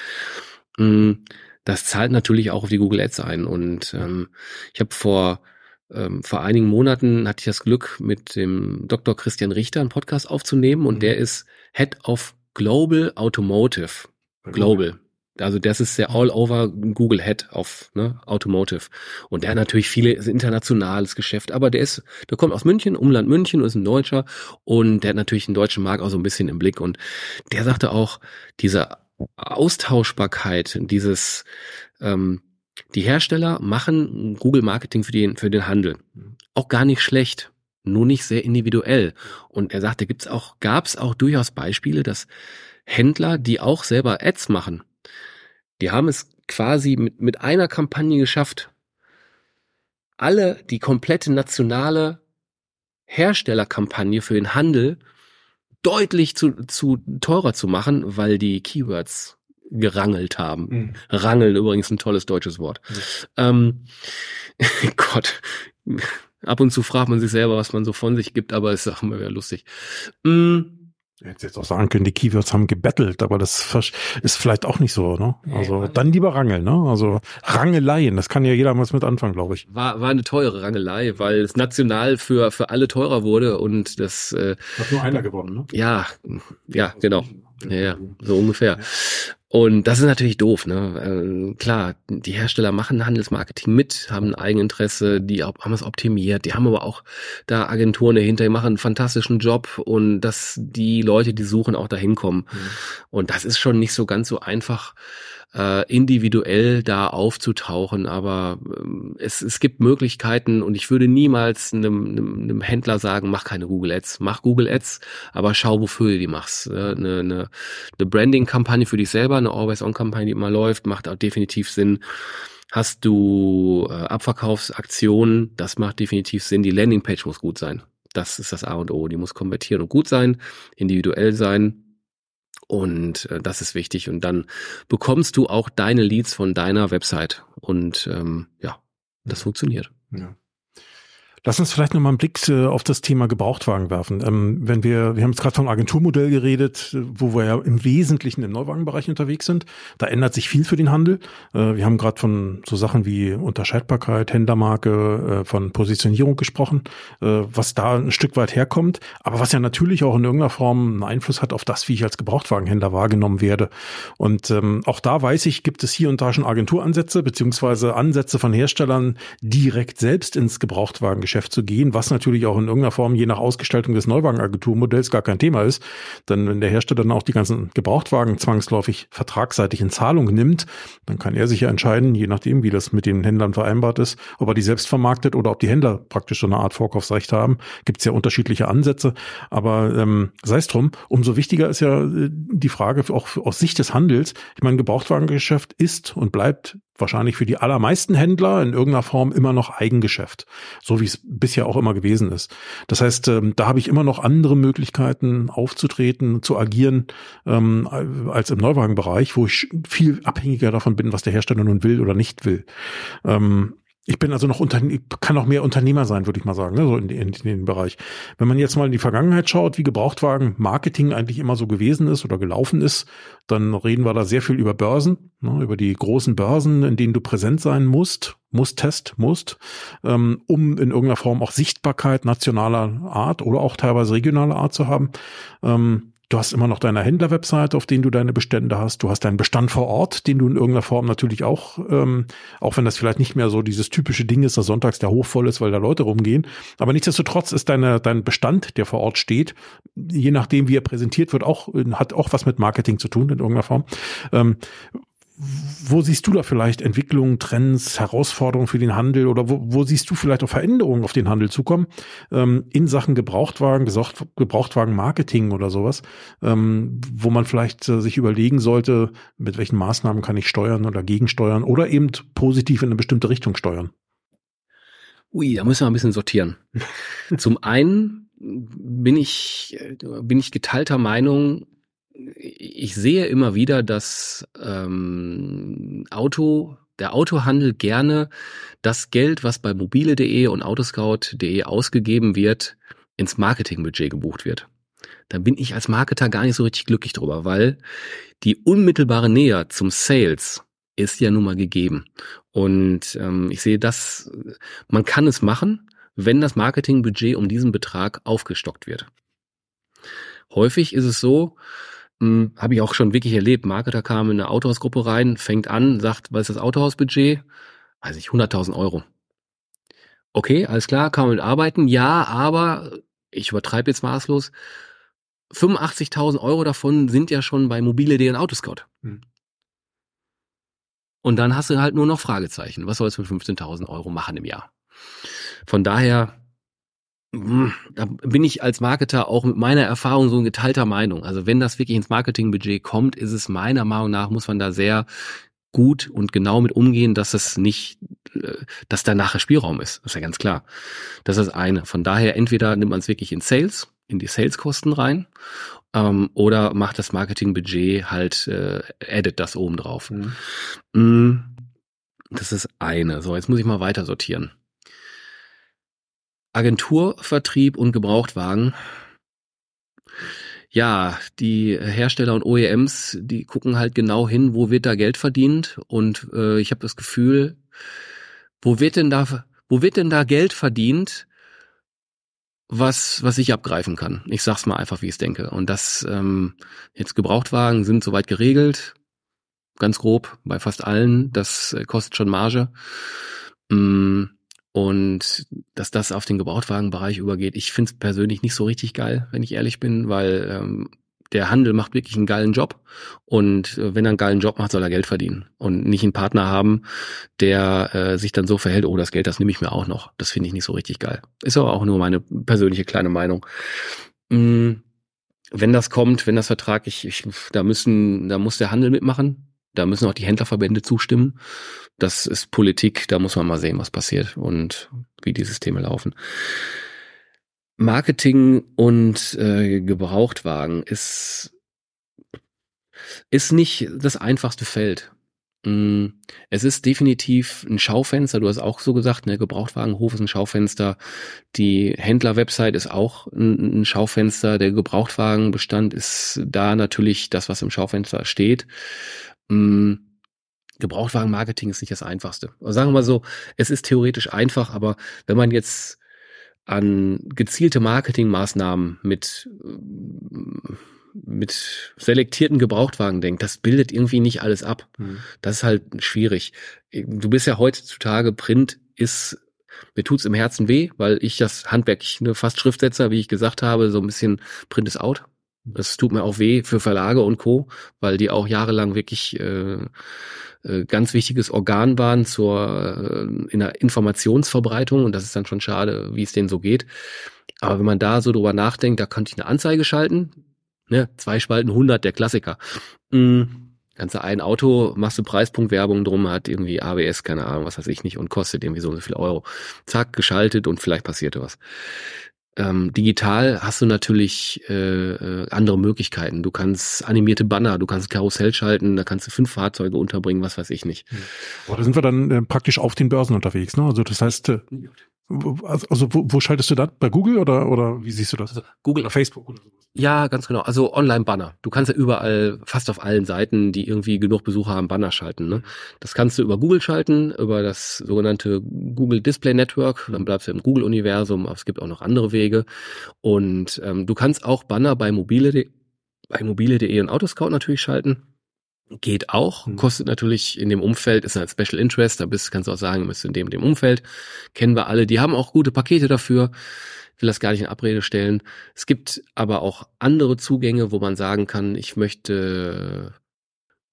Mm, das zahlt natürlich auch auf die Google Ads ein. Und ähm, ich habe vor ähm, vor einigen Monaten hatte ich das Glück, mit dem Dr. Christian Richter einen Podcast aufzunehmen und mhm. der ist Head of Global Automotive. Global. Also das ist der All-Over Google Head auf ne, Automotive. Und der hat natürlich viele internationales Geschäft, aber der ist, der kommt aus München, Umland München und ist ein Deutscher und der hat natürlich den deutschen Markt auch so ein bisschen im Blick. Und der sagte auch, diese Austauschbarkeit, dieses ähm, die Hersteller machen Google Marketing für den, für den Handel. Auch gar nicht schlecht nur nicht sehr individuell. Und er sagte, gibt's auch, gab's auch durchaus Beispiele, dass Händler, die auch selber Ads machen, die haben es quasi mit, mit einer Kampagne geschafft, alle die komplette nationale Herstellerkampagne für den Handel deutlich zu, zu teurer zu machen, weil die Keywords gerangelt haben. Mhm. Rangeln übrigens ein tolles deutsches Wort. Mhm. Ähm, Gott, Ab und zu fragt man sich selber, was man so von sich gibt, aber es ist auch immer wieder lustig. Mm. Jetzt jetzt auch sagen können, die Keywords haben gebettelt, aber das ist vielleicht auch nicht so, ne? Also nee, dann lieber Rangeln, ne? Also Rangeleien, das kann ja jeder mal mit anfangen, glaube ich. War, war eine teure Rangelei, weil es national für, für alle teurer wurde und das äh, Hat nur einer gewonnen, ne? Ja, ja, genau. Ja, so ungefähr. Und das ist natürlich doof, ne? Äh, klar, die Hersteller machen Handelsmarketing mit, haben ein Eigeninteresse, die haben es optimiert, die haben aber auch da Agenturen dahinter, die machen einen fantastischen Job und dass die Leute, die suchen, auch dahin kommen. Mhm. Und das ist schon nicht so ganz so einfach, äh, individuell da aufzutauchen, aber ähm, es, es gibt Möglichkeiten und ich würde niemals einem, einem, einem Händler sagen, mach keine Google Ads, mach Google Ads, aber schau, wofür du die machst. Äh, eine, eine, eine Branding-Kampagne für dich selber, eine Always-On-Kampagne, die immer läuft, macht auch definitiv Sinn. Hast du äh, Abverkaufsaktionen, das macht definitiv Sinn. Die Landingpage muss gut sein. Das ist das A und O. Die muss konvertieren und gut sein, individuell sein. Und äh, das ist wichtig. Und dann bekommst du auch deine Leads von deiner Website. Und ähm, ja, das funktioniert. Ja. Lass uns vielleicht nochmal einen Blick äh, auf das Thema Gebrauchtwagen werfen. Ähm, wenn wir, wir haben jetzt gerade vom Agenturmodell geredet, wo wir ja im Wesentlichen im Neuwagenbereich unterwegs sind. Da ändert sich viel für den Handel. Äh, wir haben gerade von so Sachen wie Unterscheidbarkeit, Händlermarke, äh, von Positionierung gesprochen, was da ein Stück weit herkommt, aber was ja natürlich auch in irgendeiner Form einen Einfluss hat auf das, wie ich als Gebrauchtwagenhändler wahrgenommen werde. Und ähm, auch da weiß ich, gibt es hier und da schon Agenturansätze, beziehungsweise Ansätze von Herstellern, direkt selbst ins Gebrauchtwagen Geschäft zu gehen, was natürlich auch in irgendeiner Form je nach Ausgestaltung des Neuwagenagenturmodells gar kein Thema ist. Denn wenn der Hersteller dann auch die ganzen Gebrauchtwagen zwangsläufig vertragsseitig in Zahlung nimmt, dann kann er sich ja entscheiden, je nachdem, wie das mit den Händlern vereinbart ist, ob er die selbst vermarktet oder ob die Händler praktisch so eine Art Vorkaufsrecht haben. Gibt es ja unterschiedliche Ansätze. Aber ähm, sei es drum, umso wichtiger ist ja äh, die Frage auch aus Sicht des Handels. Ich meine, Gebrauchtwagengeschäft ist und bleibt wahrscheinlich für die allermeisten Händler in irgendeiner Form immer noch Eigengeschäft, so wie es bisher auch immer gewesen ist. Das heißt, ähm, da habe ich immer noch andere Möglichkeiten aufzutreten, zu agieren ähm, als im Neuwagenbereich, wo ich viel abhängiger davon bin, was der Hersteller nun will oder nicht will. Ich bin also noch unter, kann noch mehr Unternehmer sein, würde ich mal sagen, ne, so in, in, in den Bereich. Wenn man jetzt mal in die Vergangenheit schaut, wie Gebrauchtwagen Marketing eigentlich immer so gewesen ist oder gelaufen ist, dann reden wir da sehr viel über Börsen, ne, über die großen Börsen, in denen du präsent sein musst, musst, Test, musst, ähm, um in irgendeiner Form auch Sichtbarkeit nationaler Art oder auch teilweise regionaler Art zu haben. Ähm, Du hast immer noch deine Händlerwebseite, auf denen du deine Bestände hast. Du hast deinen Bestand vor Ort, den du in irgendeiner Form natürlich auch, ähm, auch wenn das vielleicht nicht mehr so dieses typische Ding ist, dass sonntags der Hof voll ist, weil da Leute rumgehen. Aber nichtsdestotrotz ist deine, dein Bestand, der vor Ort steht, je nachdem, wie er präsentiert wird, auch, hat auch was mit Marketing zu tun in irgendeiner Form. Ähm, wo siehst du da vielleicht Entwicklungen, Trends, Herausforderungen für den Handel oder wo, wo siehst du vielleicht auch Veränderungen auf den Handel zukommen ähm, in Sachen Gebrauchtwagen, Gebrauchtwagen-Marketing oder sowas, ähm, wo man vielleicht äh, sich überlegen sollte, mit welchen Maßnahmen kann ich steuern oder gegensteuern oder eben positiv in eine bestimmte Richtung steuern? Ui, da müssen wir ein bisschen sortieren. Zum einen bin ich, äh, bin ich geteilter Meinung, ich sehe immer wieder, dass ähm, Auto, der Autohandel gerne das Geld, was bei mobile.de und autoscout.de ausgegeben wird, ins Marketingbudget gebucht wird. Da bin ich als Marketer gar nicht so richtig glücklich drüber, weil die unmittelbare Nähe zum Sales ist ja nun mal gegeben. Und ähm, ich sehe das, man kann es machen, wenn das Marketingbudget um diesen Betrag aufgestockt wird. Häufig ist es so, Habe ich auch schon wirklich erlebt. Marketer kam in eine Autohausgruppe rein, fängt an, sagt, was ist das Autohausbudget? Weiß ich, 100.000 Euro. Okay, alles klar, kann man mit arbeiten. Ja, aber ich übertreibe jetzt maßlos. 85.000 Euro davon sind ja schon bei mobile.de und Autoscout. Hm. Und dann hast du halt nur noch Fragezeichen. Was sollst du mit 15.000 Euro machen im Jahr? Von daher hm, da bin ich als Marketer auch mit meiner Erfahrung so ein geteilter Meinung. Also wenn das wirklich ins Marketingbudget kommt, ist es meiner Meinung nach, muss man da sehr gut und genau mit umgehen, dass es nicht, äh, dass da nachher Spielraum ist. Das ist ja ganz klar. Das ist eine. Von daher entweder nimmt man es wirklich in Sales, in die Saleskosten rein, ähm, oder macht das Marketingbudget halt, äh, edit das oben drauf. Mhm. Hm, das ist eine. So, jetzt muss ich mal weiter sortieren. Agenturvertrieb und Gebrauchtwagen. Ja, die Hersteller und OEMs, die gucken halt genau hin, wo wird da Geld verdient und äh, ich habe das Gefühl, wo wird denn da wo wird denn da Geld verdient, was was ich abgreifen kann? Ich sag's mal einfach, wie ich denke. Und das ähm, jetzt Gebrauchtwagen sind soweit geregelt, ganz grob bei fast allen. Das äh, kostet schon Marge. Mm und dass das auf den Gebrauchtwagenbereich übergeht, ich finde es persönlich nicht so richtig geil, wenn ich ehrlich bin, weil ähm, der Handel macht wirklich einen geilen Job und äh, wenn er einen geilen Job macht, soll er Geld verdienen und nicht einen Partner haben, der äh, sich dann so verhält, oh, das Geld, das nehme ich mir auch noch. Das finde ich nicht so richtig geil. Ist aber auch nur meine persönliche kleine Meinung. Mm, wenn das kommt, wenn das Vertrag, ich, ich, da müssen, da muss der Handel mitmachen, Da müssen auch die Händlerverbände zustimmen. Das ist Politik, da muss man mal sehen, was passiert und wie die Systeme laufen. Marketing und äh, Gebrauchtwagen ist, ist nicht das einfachste Feld. Mm, es ist definitiv ein Schaufenster, du hast auch so gesagt, ne, Gebrauchtwagenhof ist ein Schaufenster. Die Händler-Website ist auch ein, Schaufenster. Der Gebrauchtwagenbestand ist da natürlich das, was im Schaufenster steht. Mm, Gebrauchtwagenmarketing ist nicht das Einfachste. Also sagen wir mal so, es ist theoretisch einfach, aber wenn man jetzt an gezielte Marketingmaßnahmen mit mit selektierten Gebrauchtwagen denkt, das bildet irgendwie nicht alles ab. Mhm. Das ist halt schwierig. Du bist ja heutzutage, Print ist, mir tut's im Herzen weh, weil ich das Handwerk, ich ne, fast Schriftsetzer, wie ich gesagt habe, so ein bisschen Print ist out. Das tut mir auch weh für Verlage und Co., weil die auch jahrelang wirklich äh, äh, ganz wichtiges Organ waren zur äh, in der Informationsverbreitung und das ist dann schon schade, wie es denen so geht. Aber wenn man da so drüber nachdenkt, da könnte ich eine Anzeige schalten, ne, zwei Spalten 100, der Klassiker. Mhm. Ganze ein Auto, machst du Preispunktwerbung drum, hat irgendwie ABS, keine Ahnung, was weiß ich nicht, und kostet irgendwie so und so viel Euro. Zack, geschaltet und vielleicht passierte was. Ähm, digital hast du natürlich äh, äh, andere Möglichkeiten. Du kannst animierte Banner, du kannst Karussell schalten, da kannst du fünf Fahrzeuge unterbringen, was weiß ich nicht. Aber da sind wir dann äh, praktisch auf den Börsen unterwegs, ne? Also das heißt, äh, also, also wo, wo schaltest du da? Bei Google oder, oder wie siehst du das? Also Google oder Facebook oder so. Ja, ganz genau. Also Online-Banner. Du kannst ja überall, fast auf allen Seiten, die irgendwie genug Besucher haben, Banner schalten. Ne? Das kannst du über Google schalten, über das sogenannte Google Display Network. Dann bleibst du im Google-Universum, aber es gibt auch noch andere Wege. Und ähm, du kannst auch Banner bei mobile.de bei mobile.de und Autoscout natürlich schalten. Geht auch, mhm. kostet natürlich in dem Umfeld, ist halt Special Interest, da bist, kannst du auch sagen, bist in dem, dem Umfeld. Kennen wir alle, die haben auch gute Pakete dafür. Ich will das gar nicht in Abrede stellen. Es gibt aber auch andere Zugänge, wo man sagen kann, ich möchte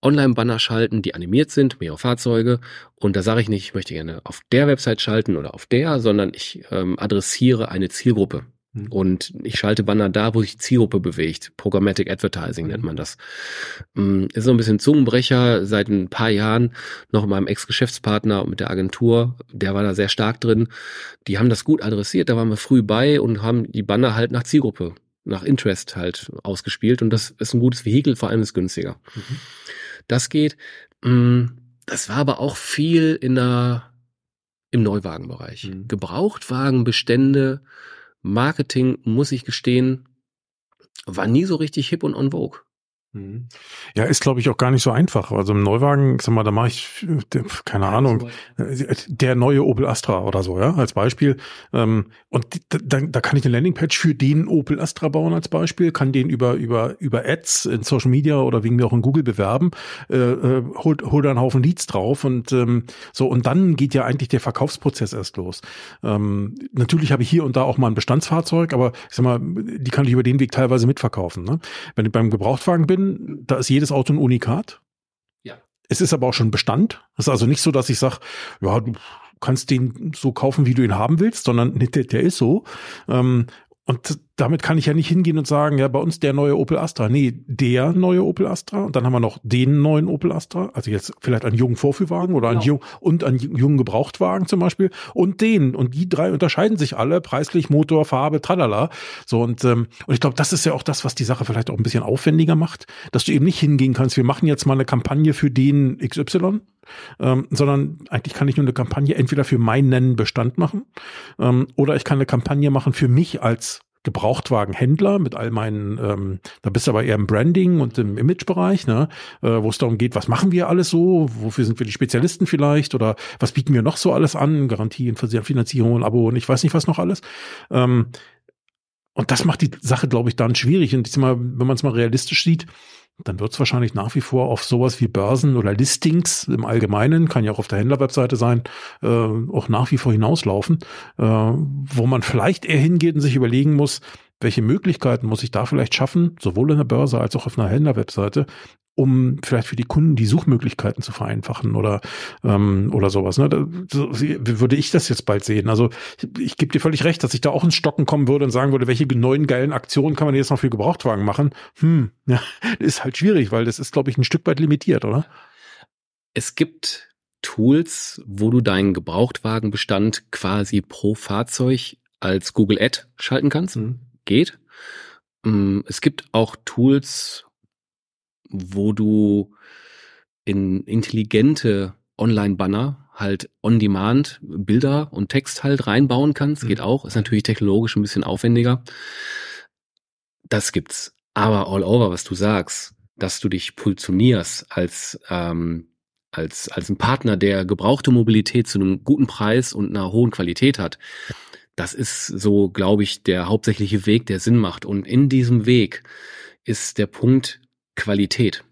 Online-Banner schalten, die animiert sind, mehrere Fahrzeuge. Und da sage ich nicht, ich möchte gerne auf der Website schalten oder auf der, sondern ich ähm, adressiere eine Zielgruppe. Mhm. Und ich schalte Banner da, wo sich Zielgruppe bewegt. Programmatic Advertising nennt man das. Mm, ist so ein bisschen Zungenbrecher seit ein paar Jahren noch mit meinem Ex-Geschäftspartner und mit der Agentur. Der war da sehr stark drin. Die haben das gut adressiert. Da waren wir früh bei und haben die Banner halt nach Zielgruppe, nach Interest halt ausgespielt. Und das ist ein gutes Vehikel, vor allem ist günstiger. Mhm. Das geht. Mm, das war aber auch viel in der, im Neuwagenbereich. Mhm. Gebrauchtwagenbestände Marketing, muss ich gestehen, war nie so richtig hip und on vogue. Mhm. Ja, ist glaube ich auch gar nicht so einfach. Also im Neuwagen, sag mal, da mache ich keine Ahnung, der neue Opel Astra oder so, ja, als Beispiel. Ähm, und da, da kann ich eine Landingpage für den Opel Astra bauen als Beispiel, kann den über über über Ads in Social Media oder wegen mir auch in Google bewerben, äh, äh, holt hol da einen Haufen Leads drauf und ähm, so und dann geht ja eigentlich der Verkaufsprozess erst los. Ähm, natürlich habe ich hier und da auch mal ein Bestandsfahrzeug, aber ich sag mal, die kann ich über den Weg teilweise mitverkaufen. Ne? Wenn ich beim Gebrauchtwagen bin da ist jedes Auto ein Unikat. Ja. Es ist aber auch schon Bestand. Es ist also nicht so, dass ich sage, ja, du kannst den so kaufen, wie du ihn haben willst, sondern der, der ist so. Ähm, und damit kann ich ja nicht hingehen und sagen, ja, bei uns der neue Opel Astra. Nee, der neue Opel Astra. Und dann haben wir noch den neuen Opel Astra. Also jetzt vielleicht einen jungen Vorführwagen oder einen genau. jungen und einen jungen Gebrauchtwagen zum Beispiel. Und den. Und die drei unterscheiden sich alle preislich, Motor, Farbe, tralala. So und, ähm, und ich glaube, das ist ja auch das, was die Sache vielleicht auch ein bisschen aufwendiger macht, dass du eben nicht hingehen kannst, wir machen jetzt mal eine Kampagne für den XY, ähm, sondern eigentlich kann ich nur eine Kampagne entweder für meinen Bestand machen ähm, oder ich kann eine Kampagne machen für mich als Gebrauchtwagenhändler mit all meinen, ähm, da bist du aber eher im Branding und im Imagebereich, ne, äh, wo es darum geht, was machen wir alles so, wofür sind wir die Spezialisten vielleicht oder was bieten wir noch so alles an, Garantien, Finanzierung, Abo und ich weiß nicht was noch alles. Ähm, und das macht die Sache, glaube ich, dann schwierig. Und ich mal, wenn man es mal realistisch sieht, dann wird es wahrscheinlich nach wie vor auf sowas wie Börsen oder Listings im Allgemeinen, kann ja auch auf der Händlerwebseite sein, äh, auch nach wie vor hinauslaufen, äh, wo man vielleicht eher hingeht und sich überlegen muss, welche Möglichkeiten muss ich da vielleicht schaffen, sowohl in der Börse als auch auf einer Händlerwebseite, um vielleicht für die Kunden die Suchmöglichkeiten zu vereinfachen oder ähm, oder sowas. Ne? Da, so, würde ich das jetzt bald sehen. Also ich, ich gebe dir völlig recht, dass ich da auch ins Stocken kommen würde und sagen würde, welche neuen geilen Aktionen kann man jetzt noch für Gebrauchtwagen machen? Hm, ja, ist halt schwierig, weil das ist, glaube ich, ein Stück weit limitiert, oder? Es gibt Tools, wo du deinen Gebrauchtwagenbestand quasi pro Fahrzeug als Google Ad schalten kannst. Mhm. Geht. Mm, es gibt auch Tools, wo du in intelligente Online-Banner halt on-demand Bilder und Text halt reinbauen kannst. Mhm. Geht auch. Ist natürlich technologisch ein bisschen aufwendiger. Das gibt's. Aber all over, was du sagst, dass du dich positionierst als, ähm, als, als ein Partner, der gebrauchte Mobilität zu einem guten Preis und einer hohen Qualität hat, das ist so, glaube ich, der hauptsächliche Weg, der Sinn macht. Und in diesem Weg ist der Punkt Qualität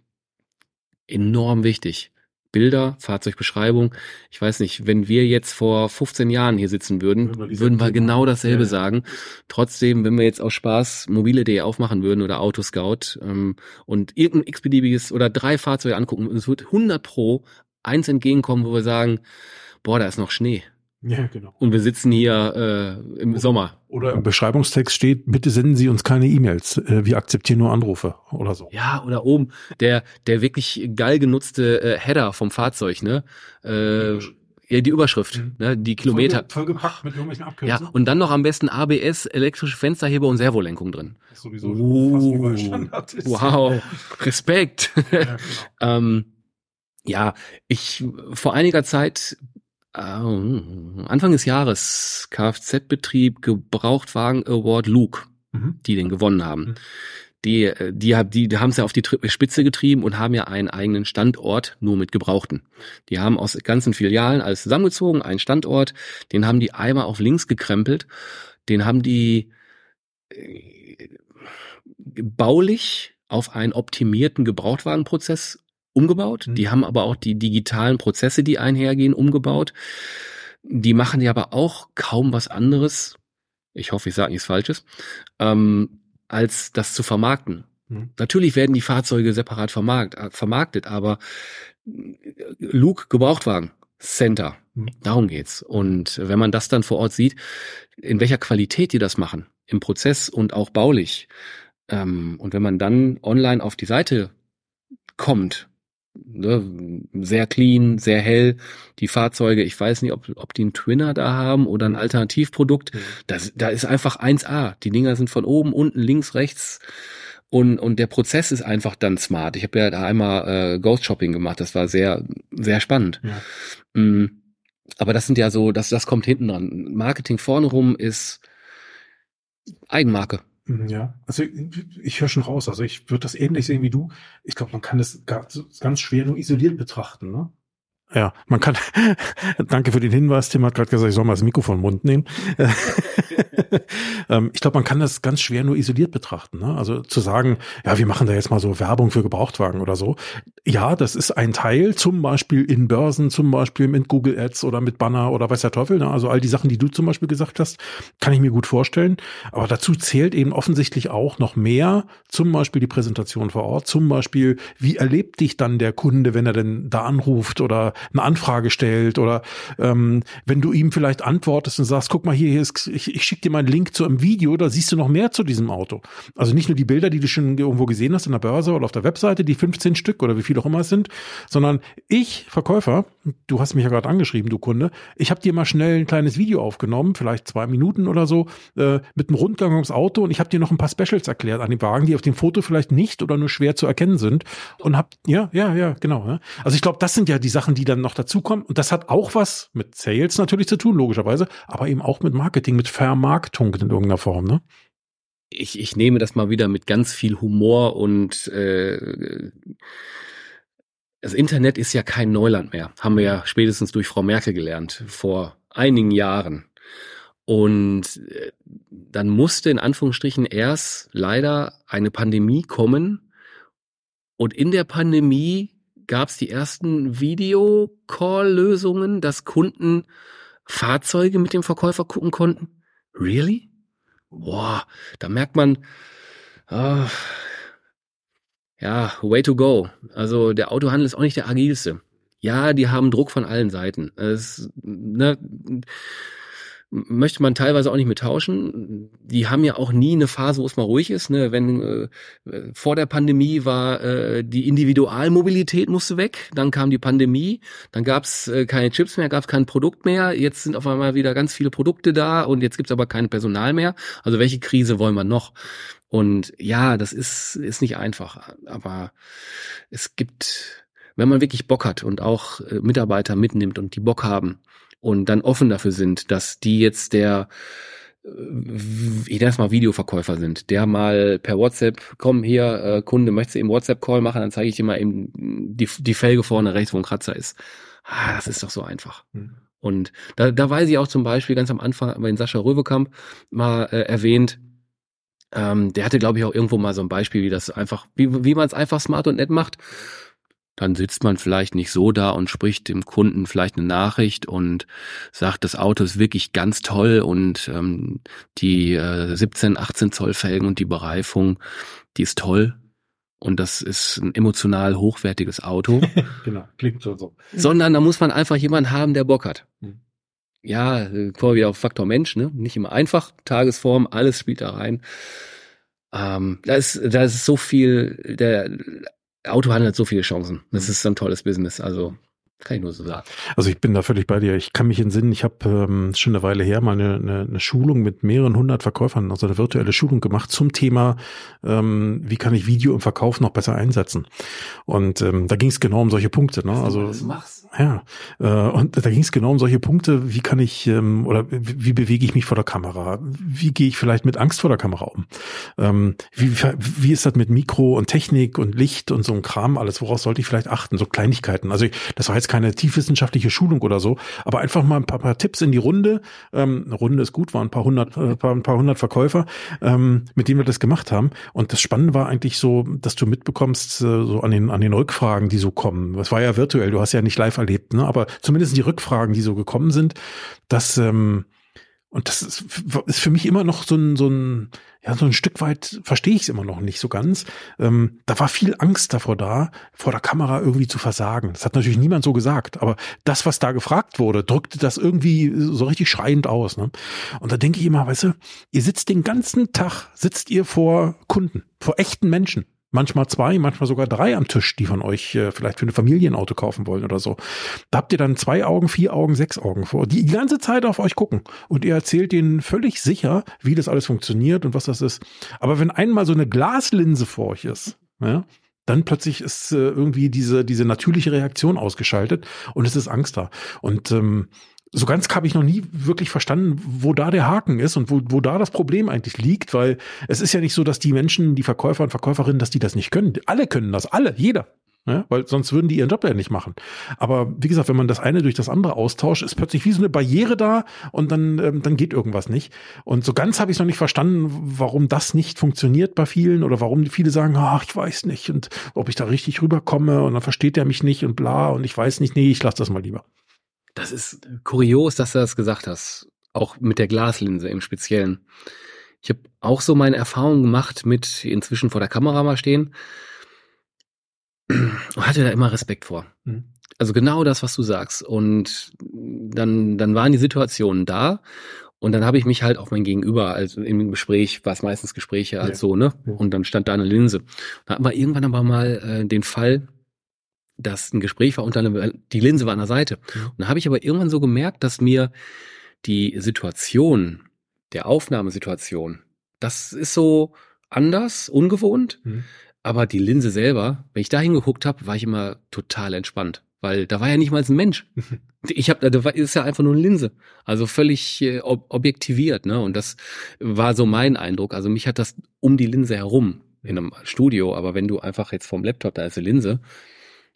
enorm wichtig. Bilder, Fahrzeugbeschreibung. Ich weiß nicht, wenn wir jetzt vor 15 Jahren hier sitzen würden, würden wir, würden wir genau dasselbe ja, sagen. Trotzdem, wenn wir jetzt aus Spaß mobile.de aufmachen würden oder Autoscout ähm, und irgendein x-beliebiges oder drei Fahrzeuge angucken, es wird 100 pro eins entgegenkommen, wo wir sagen, boah, da ist noch Schnee. Ja, genau. Und wir sitzen hier äh, im Sommer. Oder im Beschreibungstext steht, bitte senden Sie uns keine E-Mails. Äh, wir akzeptieren nur Anrufe oder so. Ja, oder oben der, der wirklich geil genutzte äh, Header vom Fahrzeug, ne? Äh, ja, die Überschrift, mhm. ne, die Kilometer. Vollgepackt mit irgendwelchen Abkürzungen. Ja, und dann noch am besten ABS, elektrische Fensterheber und Servolenkung drin. Das ist sowieso uh, Standard ist. Wow, Respekt. Ja, genau. ähm, ja, ich vor einiger Zeit Anfang des Jahres Kfz-Betrieb Gebrauchtwagen Award Luke, mhm. die den gewonnen haben. Mhm. Die, die, die, die haben es ja auf die Spitze getrieben und haben ja einen eigenen Standort nur mit Gebrauchten. Die haben aus ganzen Filialen alles zusammengezogen, einen Standort, den haben die einmal auf links gekrempelt, den haben die äh, baulich auf einen optimierten Gebrauchtwagenprozess umgebaut. Mhm. Die haben aber auch die digitalen Prozesse, die einhergehen, umgebaut. Die machen ja aber auch kaum was anderes. Ich hoffe, ich sage nichts Falsches, ähm, als das zu vermarkten. Mhm. Natürlich werden die Fahrzeuge separat vermarkt, äh, vermarktet, aber Luke Gebrauchtwagen Center. Mhm. Darum geht's. Und wenn man das dann vor Ort sieht, in welcher Qualität die das machen, im Prozess und auch baulich, ähm, und wenn man dann online auf die Seite kommt, sehr clean, sehr hell. Die Fahrzeuge, ich weiß nicht, ob, ob die einen Twinner da haben oder ein Alternativprodukt. Mhm. Das, da ist einfach 1A. Die Dinger sind von oben, unten, links, rechts. Und, und der Prozess ist einfach dann smart. Ich habe ja da einmal äh, Ghost Shopping gemacht. Das war sehr, sehr spannend. Ja. Mhm. Aber das sind ja so, das, das kommt hinten dran. Marketing vorne rum ist Eigenmarke. Mhm, ja, also ich, ich höre schon raus. Also ich würde das ähnlich sehen wie du. Ich glaube, man kann das ganz schwer nur isoliert betrachten. Ne? Ja, man kann, danke für den Hinweis, Tim hat gerade gesagt, ich soll mal das Mikrofon im Mund nehmen. Ähm, ich glaube, man kann das ganz schwer nur isoliert betrachten. Ne? Also zu sagen, ja, wir machen da jetzt mal so Werbung für Gebrauchtwagen oder so. Ja, das ist ein Teil, zum Beispiel in Börsen, zum Beispiel mit Google Ads oder mit Banner oder weiß der Teufel. Ne? Also all die Sachen, die du zum Beispiel gesagt hast, kann ich mir gut vorstellen. Aber dazu zählt eben offensichtlich auch noch mehr, zum Beispiel die Präsentation vor Ort, zum Beispiel, wie erlebt dich dann der Kunde, wenn er denn da anruft oder eine Anfrage stellt oder ähm, wenn du ihm vielleicht antwortest und sagst, guck mal hier, hier ist, ich, ich schicke dir mal einen Link zu einem Video, da siehst du noch mehr zu diesem Auto. Also nicht nur die Bilder, die du schon irgendwo gesehen hast in der Börse oder auf der Webseite, die 15 Stück oder wie viel auch immer es sind, sondern ich, Verkäufer, du hast mich ja gerade angeschrieben, du Kunde, ich habe dir mal schnell ein kleines Video aufgenommen, vielleicht zwei Minuten oder so, äh, mit einem Rundgang ums Auto und ich habe dir noch ein paar Specials erklärt an dem Wagen, die auf dem Foto vielleicht nicht oder nur schwer zu erkennen sind und hab, ja, ja, ja, genau. Ja. Also ich glaube, das sind ja die Sachen, die dann noch dazukommen und das hat auch was mit Sales natürlich zu tun, logischerweise, aber eben auch mit Marketing, mit Vermarktung in irgendeiner Form, ne? Ich, ich nehme das mal wieder mit ganz viel Humor und äh, das Internet ist ja kein Neuland mehr. Haben wir ja spätestens durch Frau Merkel gelernt, vor einigen Jahren. Und äh, dann musste in Anführungsstrichen erst leider eine Pandemie kommen. Und in der Pandemie gab es die ersten Videocall-Lösungen, dass Kunden Fahrzeuge mit dem Verkäufer gucken konnten. Really? Boah, da merkt man, uh, ja, way to go. Also der Autohandel ist auch nicht der agilste. Ja, die haben Druck von allen Seiten. Es, ne, möchte man teilweise auch nicht mit tauschen. Die haben ja auch nie eine Phase, wo es mal ruhig ist. Ne? Wenn äh, vor der Pandemie war äh, die Individualmobilität musste weg, dann kam die Pandemie, dann gab es äh, keine Chips mehr, gab es kein Produkt mehr. Jetzt sind auf einmal wieder ganz viele Produkte da und jetzt gibt es aber kein Personal mehr. Also welche Krise wollen wir noch? Und ja, das ist ist nicht einfach, aber es gibt, wenn man wirklich Bock hat und auch äh, Mitarbeiter mitnimmt und die Bock haben und dann offen dafür sind, dass die jetzt der äh, ich nenne es mal Videoverkäufer sind, der mal per WhatsApp, komm hier, äh, Kunde, möchtest du eben WhatsApp-Call machen, dann zeige ich dir mal eben die, die Felge vorne rechts, wo ein Kratzer ist. Ah, das ist doch so einfach. Mhm. Und da, da weiß ich auch zum Beispiel ganz am Anfang, wenn Sascha Röwekamp mal äh, erwähnt, ähm, der hatte, glaube ich, auch irgendwo mal so ein Beispiel, wie das einfach, wie, wie man es einfach smart und nett macht dann sitzt man vielleicht nicht so da und spricht dem Kunden vielleicht eine Nachricht und sagt, das Auto ist wirklich ganz toll und ähm, die äh, 17, 18 Zoll Felgen und die Bereifung, die ist toll. Und das ist ein emotional hochwertiges Auto. genau, klingt so, so. Sondern da muss man einfach jemanden haben, der Bock hat. Mhm. Ja, kommen wir wieder auf Faktor Mensch, ne? Nicht immer einfach, Tagesform, alles spielt da rein. Ähm, da ist, da ist so viel, der Autohandel hat so viele Chancen. Das ist ein tolles Business. Also kann ich nur so sagen. Also ich bin da völlig bei dir. Ich kann mich entsinnen, ich habe ähm, schon eine Weile her mal eine, eine, eine Schulung mit mehreren hundert Verkäufern, also eine virtuelle Schulung gemacht zum Thema, ähm, wie kann ich Video im Verkauf noch besser einsetzen. Und ähm, da ging es genau um solche Punkte. Ne? Also ja, äh, und da ging es genau um solche Punkte, wie kann ich ähm, oder wie, wie bewege ich mich vor der Kamera? Wie gehe ich vielleicht mit Angst vor der Kamera um? Ähm, wie, wie ist das mit Mikro und Technik und Licht und so ein Kram alles? Woraus sollte ich vielleicht achten? So Kleinigkeiten. Also das war jetzt keine tiefwissenschaftliche Schulung oder so, aber einfach mal ein paar, paar Tipps in die Runde. Ähm, eine Runde ist gut, waren ein paar hundert, äh, paar, ein paar hundert Verkäufer, ähm, mit denen wir das gemacht haben. Und das Spannende war eigentlich so, dass du mitbekommst, äh, so an den, an den Rückfragen, die so kommen. Das war ja virtuell, du hast ja nicht live erlebt, ne? aber zumindest die Rückfragen, die so gekommen sind, dass ähm, und das ist, ist für mich immer noch so ein, so ein, ja, so ein Stück weit verstehe ich es immer noch nicht so ganz. Ähm, da war viel Angst davor da, vor der Kamera irgendwie zu versagen. Das hat natürlich niemand so gesagt, aber das, was da gefragt wurde, drückte das irgendwie so richtig schreiend aus. Ne? Und da denke ich immer, weißt du, ihr sitzt den ganzen Tag, sitzt ihr vor Kunden, vor echten Menschen manchmal zwei, manchmal sogar drei am Tisch, die von euch äh, vielleicht für ein Familienauto kaufen wollen oder so. Da habt ihr dann zwei Augen, vier Augen, sechs Augen vor, die die ganze Zeit auf euch gucken. Und ihr erzählt denen völlig sicher, wie das alles funktioniert und was das ist. Aber wenn einmal so eine Glaslinse vor euch ist, ja, dann plötzlich ist äh, irgendwie diese, diese natürliche Reaktion ausgeschaltet und es ist Angst da. Und ähm, so ganz habe ich noch nie wirklich verstanden, wo da der Haken ist und wo, wo da das Problem eigentlich liegt, weil es ist ja nicht so, dass die Menschen, die Verkäufer und Verkäuferinnen, dass die das nicht können. Alle können das, alle, jeder. Ja, weil sonst würden die ihren Job ja nicht machen. Aber wie gesagt, wenn man das eine durch das andere austauscht, ist plötzlich wie so eine Barriere da und dann, ähm, dann geht irgendwas nicht. Und so ganz habe ich noch nicht verstanden, warum das nicht funktioniert bei vielen oder warum viele sagen, ach, ich weiß nicht und ob ich da richtig rüberkomme und dann versteht er mich nicht und bla und ich weiß nicht, nee, ich lasse das mal lieber. Das ist kurios, dass du das gesagt hast. Auch mit der Glaslinse im Speziellen. Ich habe auch so meine Erfahrungen gemacht mit inzwischen vor der Kamera mal stehen. Und hatte da immer Respekt vor. Mhm. Also genau das, was du sagst. Und dann, dann waren die Situationen da. Und dann habe ich mich halt auf mein Gegenüber, also im Gespräch, war es meistens Gespräche als ja. so, ne? Und dann stand da eine Linse. Da hatten wir irgendwann aber mal äh, den Fall, dass ein Gespräch war und dann die Linse war an der Seite. Mhm. Und da habe ich aber irgendwann so gemerkt, dass mir die Situation, der Aufnahmesituation, das ist so anders, ungewohnt. Mhm. Aber die Linse selber, wenn ich da hingeguckt habe, war ich immer total entspannt, weil da war ja nicht mal ein Mensch. Ich habe, da ist ja einfach nur eine Linse, also völlig äh, ob objektiviert, ne? Und das war so mein Eindruck. Also mich hat das um die Linse herum in einem Studio, aber wenn du einfach jetzt vom Laptop da ist eine Linse,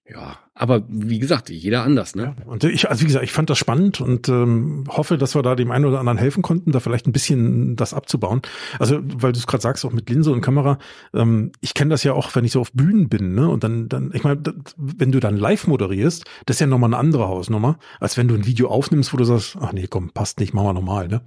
ja, aber wie gesagt, jeder anders, ne? Ja, und ich, also wie gesagt, ich fand das spannend und ähm, hoffe, dass wir da dem einen oder anderen helfen konnten, da vielleicht ein bisschen das abzubauen. Also, weil du es gerade sagst, auch mit Linse und Kamera, ähm, ich kenne das ja auch, wenn ich so auf Bühnen bin, ne? Und dann, dann, ich meine, wenn du dann live moderierst, das ist ja nochmal eine andere Hausnummer, als wenn du ein Video aufnimmst, wo du sagst, ach nee, komm, passt nicht, machen wir normal, ne?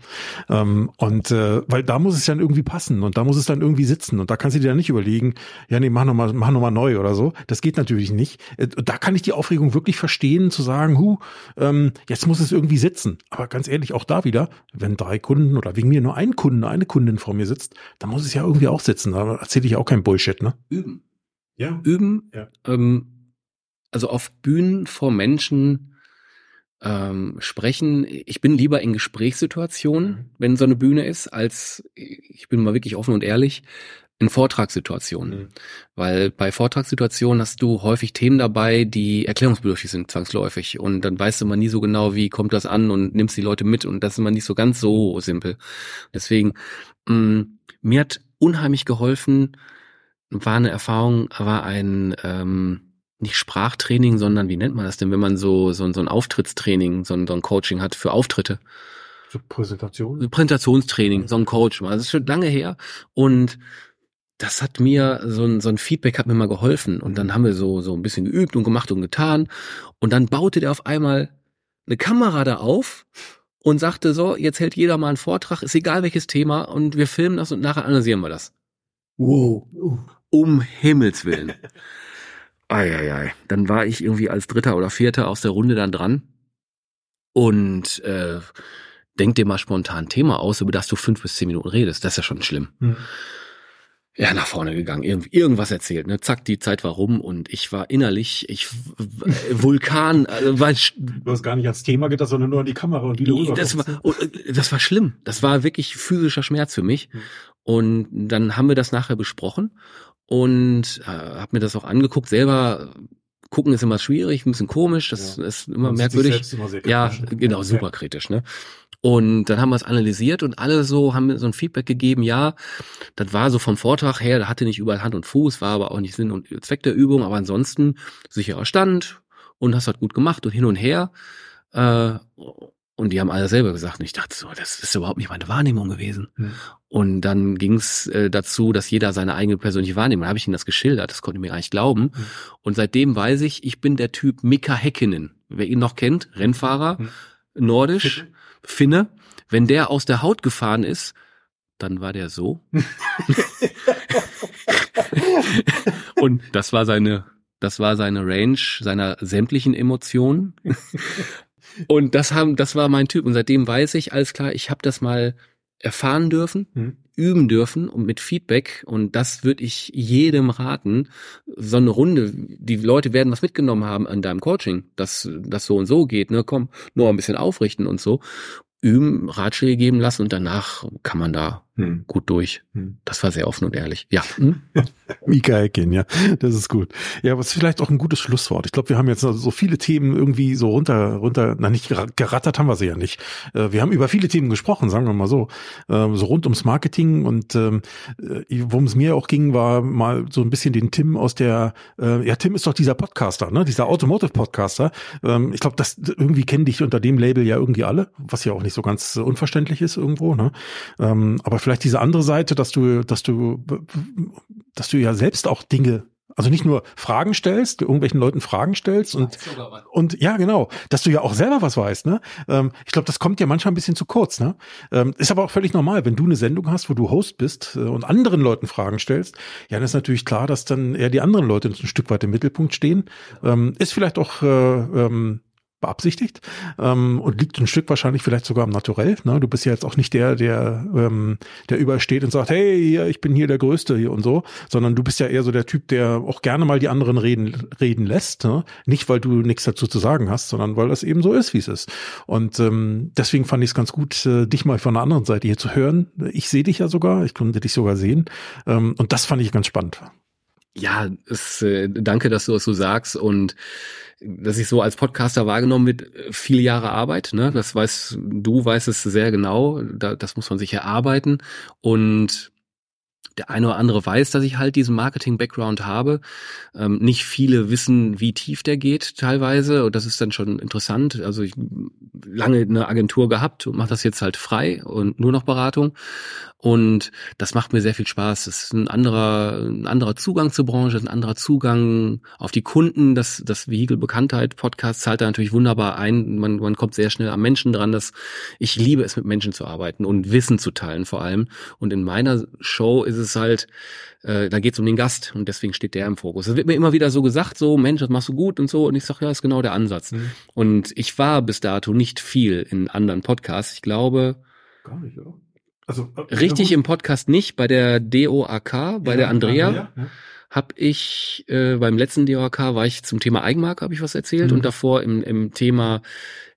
Ähm, und äh, weil da muss es dann irgendwie passen und da muss es dann irgendwie sitzen und da kannst du dir dann nicht überlegen, ja nee, mach nochmal, mach noch mal neu oder so. Das geht natürlich nicht. Äh, da kann ich ich die Aufregung wirklich verstehen, zu sagen, hu, ähm, jetzt muss es irgendwie sitzen. Aber ganz ehrlich, auch da wieder, wenn drei Kunden oder wegen mir nur ein Kunde, eine Kundin vor mir sitzt, dann muss es ja irgendwie auch sitzen. Da erzähle ich auch kein Bullshit, ne? Üben. Ja. Üben. Ja. Ähm, also auf Bühnen vor Menschen ähm, sprechen. Ich bin lieber in Gesprächssituationen, mhm. wenn so eine Bühne ist, als ich bin mal wirklich offen und ehrlich, in Vortragssituationen. Mhm. Weil bei Vortragssituationen hast du häufig Themen dabei, die erklärungsbedürftig sind, zwangsläufig. Und dann weißt du mal nie so genau, wie kommt das an und nimmst die Leute mit. Und das ist immer nicht so ganz so simpel. Deswegen, mh, mm, mir hat unheimlich geholfen, war eine Erfahrung, war ein ähm, nicht Sprachtraining, sondern wie nennt man das denn, wenn man so so, so ein Auftrittstraining, so ein, so ein Coaching hat für Auftritte. So Präsentation? Präsentationstraining, so ein Coach. Also das ist schon lange her und das hat mir so ein, so ein Feedback hat mir mal geholfen und dann haben wir so so ein bisschen geübt und gemacht und getan und dann baute der auf einmal eine Kamera da auf und sagte so, jetzt hält jeder mal einen Vortrag, ist egal welches Thema und wir filmen das und nachher analysieren wir das. Wow. Um Himmels Willen. Eieiei. Dann war ich irgendwie als Dritter oder Vierter aus der Runde dann dran und äh, denk dir mal spontan ein Thema aus, über das du fünf bis zehn Minuten redest. Das ist ja schon schlimm. Hm ja, nach vorne gegangen, Irgend, irgendwas erzählt, ne? Zack, die Zeit war rum und ich war innerlich, ich Vulkan, also war Du hast gar nicht als Thema gedacht, sondern nur an die Kamera und wie du das war, oh, das war schlimm. Das war wirklich physischer Schmerz für mich. Hm. Und dann haben wir das nachher besprochen und äh, habe mir das auch angeguckt. Selber gucken ist immer schwierig, ein bisschen komisch, das ja. ist immer merkwürdig. Immer ja, genau, super ja. kritisch, ne? Und dann haben wir es analysiert und alle so haben so ein Feedback gegeben, ja, das war so vom Vortrag her, da hatte nicht überall Hand und Fuß, war aber auch nicht Sinn und Zweck der Übung, aber ansonsten sicherer Stand und hast halt gut gemacht und hin und her. Äh, und die haben alle selber gesagt, und ich dachte so, das ist überhaupt nicht meine Wahrnehmung gewesen. Mhm. Und dann ging es äh, dazu, dass jeder seine eigene persönliche Wahrnehmung, da habe ich ihnen das geschildert, das konnte ich mir gar nicht glauben. Mhm. Und seitdem weiß ich, ich bin der Typ Mika Häkkinen. Wer ihn noch kennt, Rennfahrer, mhm. nordisch, Finne. Wenn der aus der Haut gefahren ist, dann war der so. und das war seine, das war seine Range seiner sämtlichen Emotionen. Und das haben, das war mein Typ. Und seitdem weiß ich, alles klar, ich habe das mal erfahren dürfen, mhm. üben dürfen und mit Feedback. Und das würde ich jedem raten. So eine Runde, die Leute werden was mitgenommen haben an deinem Coaching, dass das so und so geht. Ne, komm, nur ein bisschen aufrichten und so. Üben, Ratschläge geben lassen und danach kann man da hm. gut durch. Hm. Das war sehr offen und ehrlich. Ja. Hm? Mika Ekin, ja, das ist gut. Ja, aber es ist vielleicht auch ein gutes Schlusswort. Ich glaube, wir haben jetzt so viele Themen irgendwie so runter, runter, na nicht gerattert haben wir sie ja nicht. Äh, wir haben über viele Themen gesprochen, sagen wir mal so, ähm, so rund ums Marketing und ähm, äh, worum es mir auch ging, war mal so ein bisschen den Tim aus der, äh, ja, Tim ist doch dieser Podcaster, ne, dieser Automotive Podcaster. Ähm, ich glaube, das irgendwie kennen dich unter dem Label ja irgendwie alle, was ja auch nicht so ganz unverständlich ist irgendwo, ne. Aber vielleicht diese andere Seite, dass du, dass du, dass du ja selbst auch Dinge also nicht nur Fragen stellst, irgendwelchen Leuten Fragen stellst und, und ja, genau, dass du ja auch selber was weißt. Ne? Ähm, ich glaube, das kommt ja manchmal ein bisschen zu kurz. Ne? Ähm, ist aber auch völlig normal, wenn du eine Sendung hast, wo du Host bist äh, und anderen Leuten Fragen stellst, ja, dann ist natürlich klar, dass dann eher die anderen Leute ein Stück weit im Mittelpunkt stehen. Ähm, ist vielleicht auch äh, ähm, beabsichtigt ähm, und liegt ein Stück wahrscheinlich vielleicht sogar am Naturell. Ne? Du bist ja jetzt auch nicht der, der, ähm, der übersteht und sagt, hey, ich bin hier der Größte hier und so, sondern du bist ja eher so der Typ, der auch gerne mal die anderen reden, reden lässt. Ne? Nicht, weil du nichts dazu zu sagen hast, sondern weil das eben so ist, wie es ist. Und ähm, deswegen fand ich es ganz gut, äh, dich mal von der anderen Seite hier zu hören. Ich sehe dich ja sogar, ich konnte dich sogar sehen. Ähm, und das fand ich ganz spannend. Ja, es, äh, danke, dass du das so sagst und dass ich so als Podcaster wahrgenommen wird, viele Jahre Arbeit, ne? Das weißt du weißt es sehr genau. Da, das muss man sich erarbeiten und der eine oder andere weiß, dass ich halt diesen Marketing-Background habe. Ähm, nicht viele wissen, wie tief der geht teilweise. Und das ist dann schon interessant. Also ich lange eine Agentur gehabt und mache das jetzt halt frei und nur noch Beratung. Und das macht mir sehr viel Spaß. Das ist ein anderer, ein anderer Zugang zur Branche, ein anderer Zugang auf die Kunden. Das, das Vehikel Bekanntheit Podcast zahlt da natürlich wunderbar ein. Man, man kommt sehr schnell am Menschen dran. Dass ich liebe es, mit Menschen zu arbeiten und Wissen zu teilen vor allem. Und in meiner Show ist es halt, äh, da geht es um den Gast und deswegen steht der im Fokus. Das wird mir immer wieder so gesagt, so Mensch, das machst du gut und so. Und ich sage, ja, ist genau der Ansatz. Mhm. Und ich war bis dato nicht viel in anderen Podcasts. Ich glaube. Gar nicht, oder? Also, äh, richtig im Podcast nicht, bei der DOAK, bei ja, der Andrea. Ja, ja. Hab ich äh, beim letzten DOAK war ich zum Thema Eigenmarke, habe ich was erzählt, mhm. und davor im, im Thema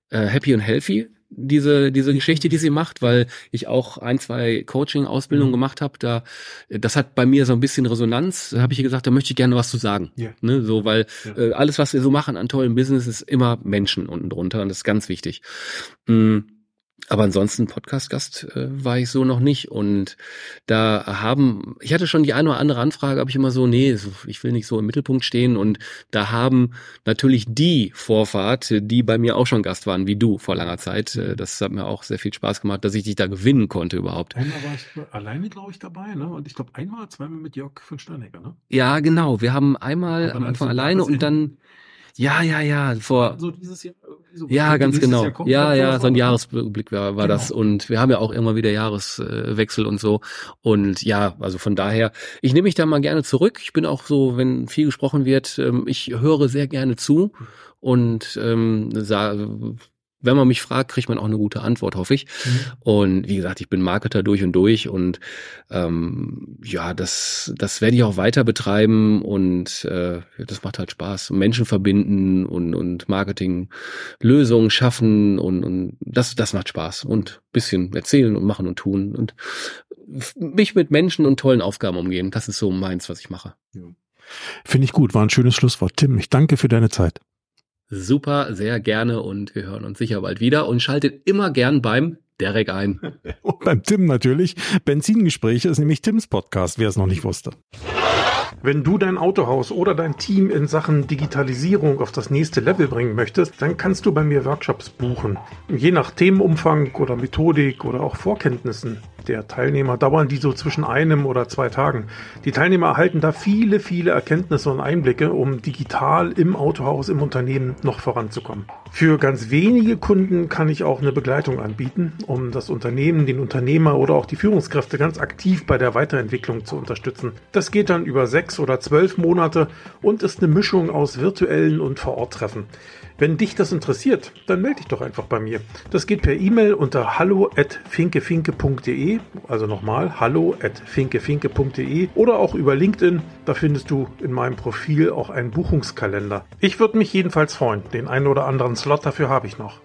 äh, Happy and Healthy diese diese Geschichte, die sie macht, weil ich auch ein, zwei Coaching-Ausbildungen mhm. gemacht habe. Da, das hat bei mir so ein bisschen Resonanz. Da habe ich gesagt, da möchte ich gerne was zu sagen. Yeah. Ne, so, weil ja. äh, alles, was wir so machen an tollen Business, ist immer Menschen unten drunter und das ist ganz wichtig. Mhm. Aber ansonsten Podcast-Gast äh, war ich so noch nicht. Und da haben, ich hatte schon die eine oder andere Anfrage, habe ich immer so, nee, ich will nicht so im Mittelpunkt stehen. Und da haben natürlich die Vorfahrt, die bei mir auch schon Gast waren, wie du vor langer Zeit. Äh, das hat mir auch sehr viel Spaß gemacht, dass ich dich da gewinnen konnte überhaupt. Einmal war ich alleine, glaube ich, dabei, ne? Und ich glaube einmal, zweimal mit Jörg von Steinegger, ne? Ja, genau. Wir haben einmal am Anfang alleine und dann ja, ja, ja, vor. So dieses Jahr, so ja, ganz genau. ja, ja, so ein Jahresblick war, war genau. das. Und wir haben ja auch immer wieder Jahreswechsel und so. Und ja, also von daher, ich nehme mich da mal gerne zurück. Ich bin auch so, wenn viel gesprochen wird, ähm, ich höre sehr gerne zu und ähm, wenn man mich fragt, kriegt man auch eine gute Antwort, hoffe ich. Mhm. Und wie gesagt, ich bin Marketer durch und durch und ähm, ja, das, das werde ich auch weiter betreiben und äh, das macht halt Spaß. Menschen verbinden und, und Marketing Lösungen schaffen und, und das, das macht Spaß und bisschen erzählen und machen und tun und mich mit Menschen und tollen Aufgaben umgeben. Das ist so meins, was ich mache. Ja. Finde ich gut, war ein schönes Schlusswort. Tim, ich danke für deine Zeit. Super, sehr gerne und wir hören uns sicher bald wieder und schaltet immer gern beim Derek ein. Und beim Tim natürlich. Benzingespräche ist nämlich Tims Podcast, wer es noch nicht wusste. Wenn du dein Autohaus oder dein Team in Sachen Digitalisierung auf das nächste Level bringen möchtest, dann kannst du bei mir Workshops buchen. Je nach Themenumfang oder Methodik oder auch Vorkenntnissen der Teilnehmer dauern die so zwischen einem oder zwei Tagen. Die Teilnehmer erhalten da viele, viele Erkenntnisse und Einblicke, um digital im Autohaus, im Unternehmen noch voranzukommen. Für ganz wenige Kunden kann ich auch eine Begleitung anbieten, um das Unternehmen, den Unternehmer oder auch die Führungskräfte ganz aktiv bei der Weiterentwicklung zu unterstützen. Das geht dann über sechs oder zwölf Monate und ist eine Mischung aus virtuellen und Vor-Ort-Treffen. Wenn dich das interessiert, dann melde dich doch einfach bei mir. Das geht per E-Mail unter hallo@finkefinke.de, also nochmal hallo@finkefinke.de oder auch über LinkedIn. Da findest du in meinem Profil auch einen Buchungskalender. Ich würde mich jedenfalls freuen. Den einen oder anderen Slot dafür habe ich noch.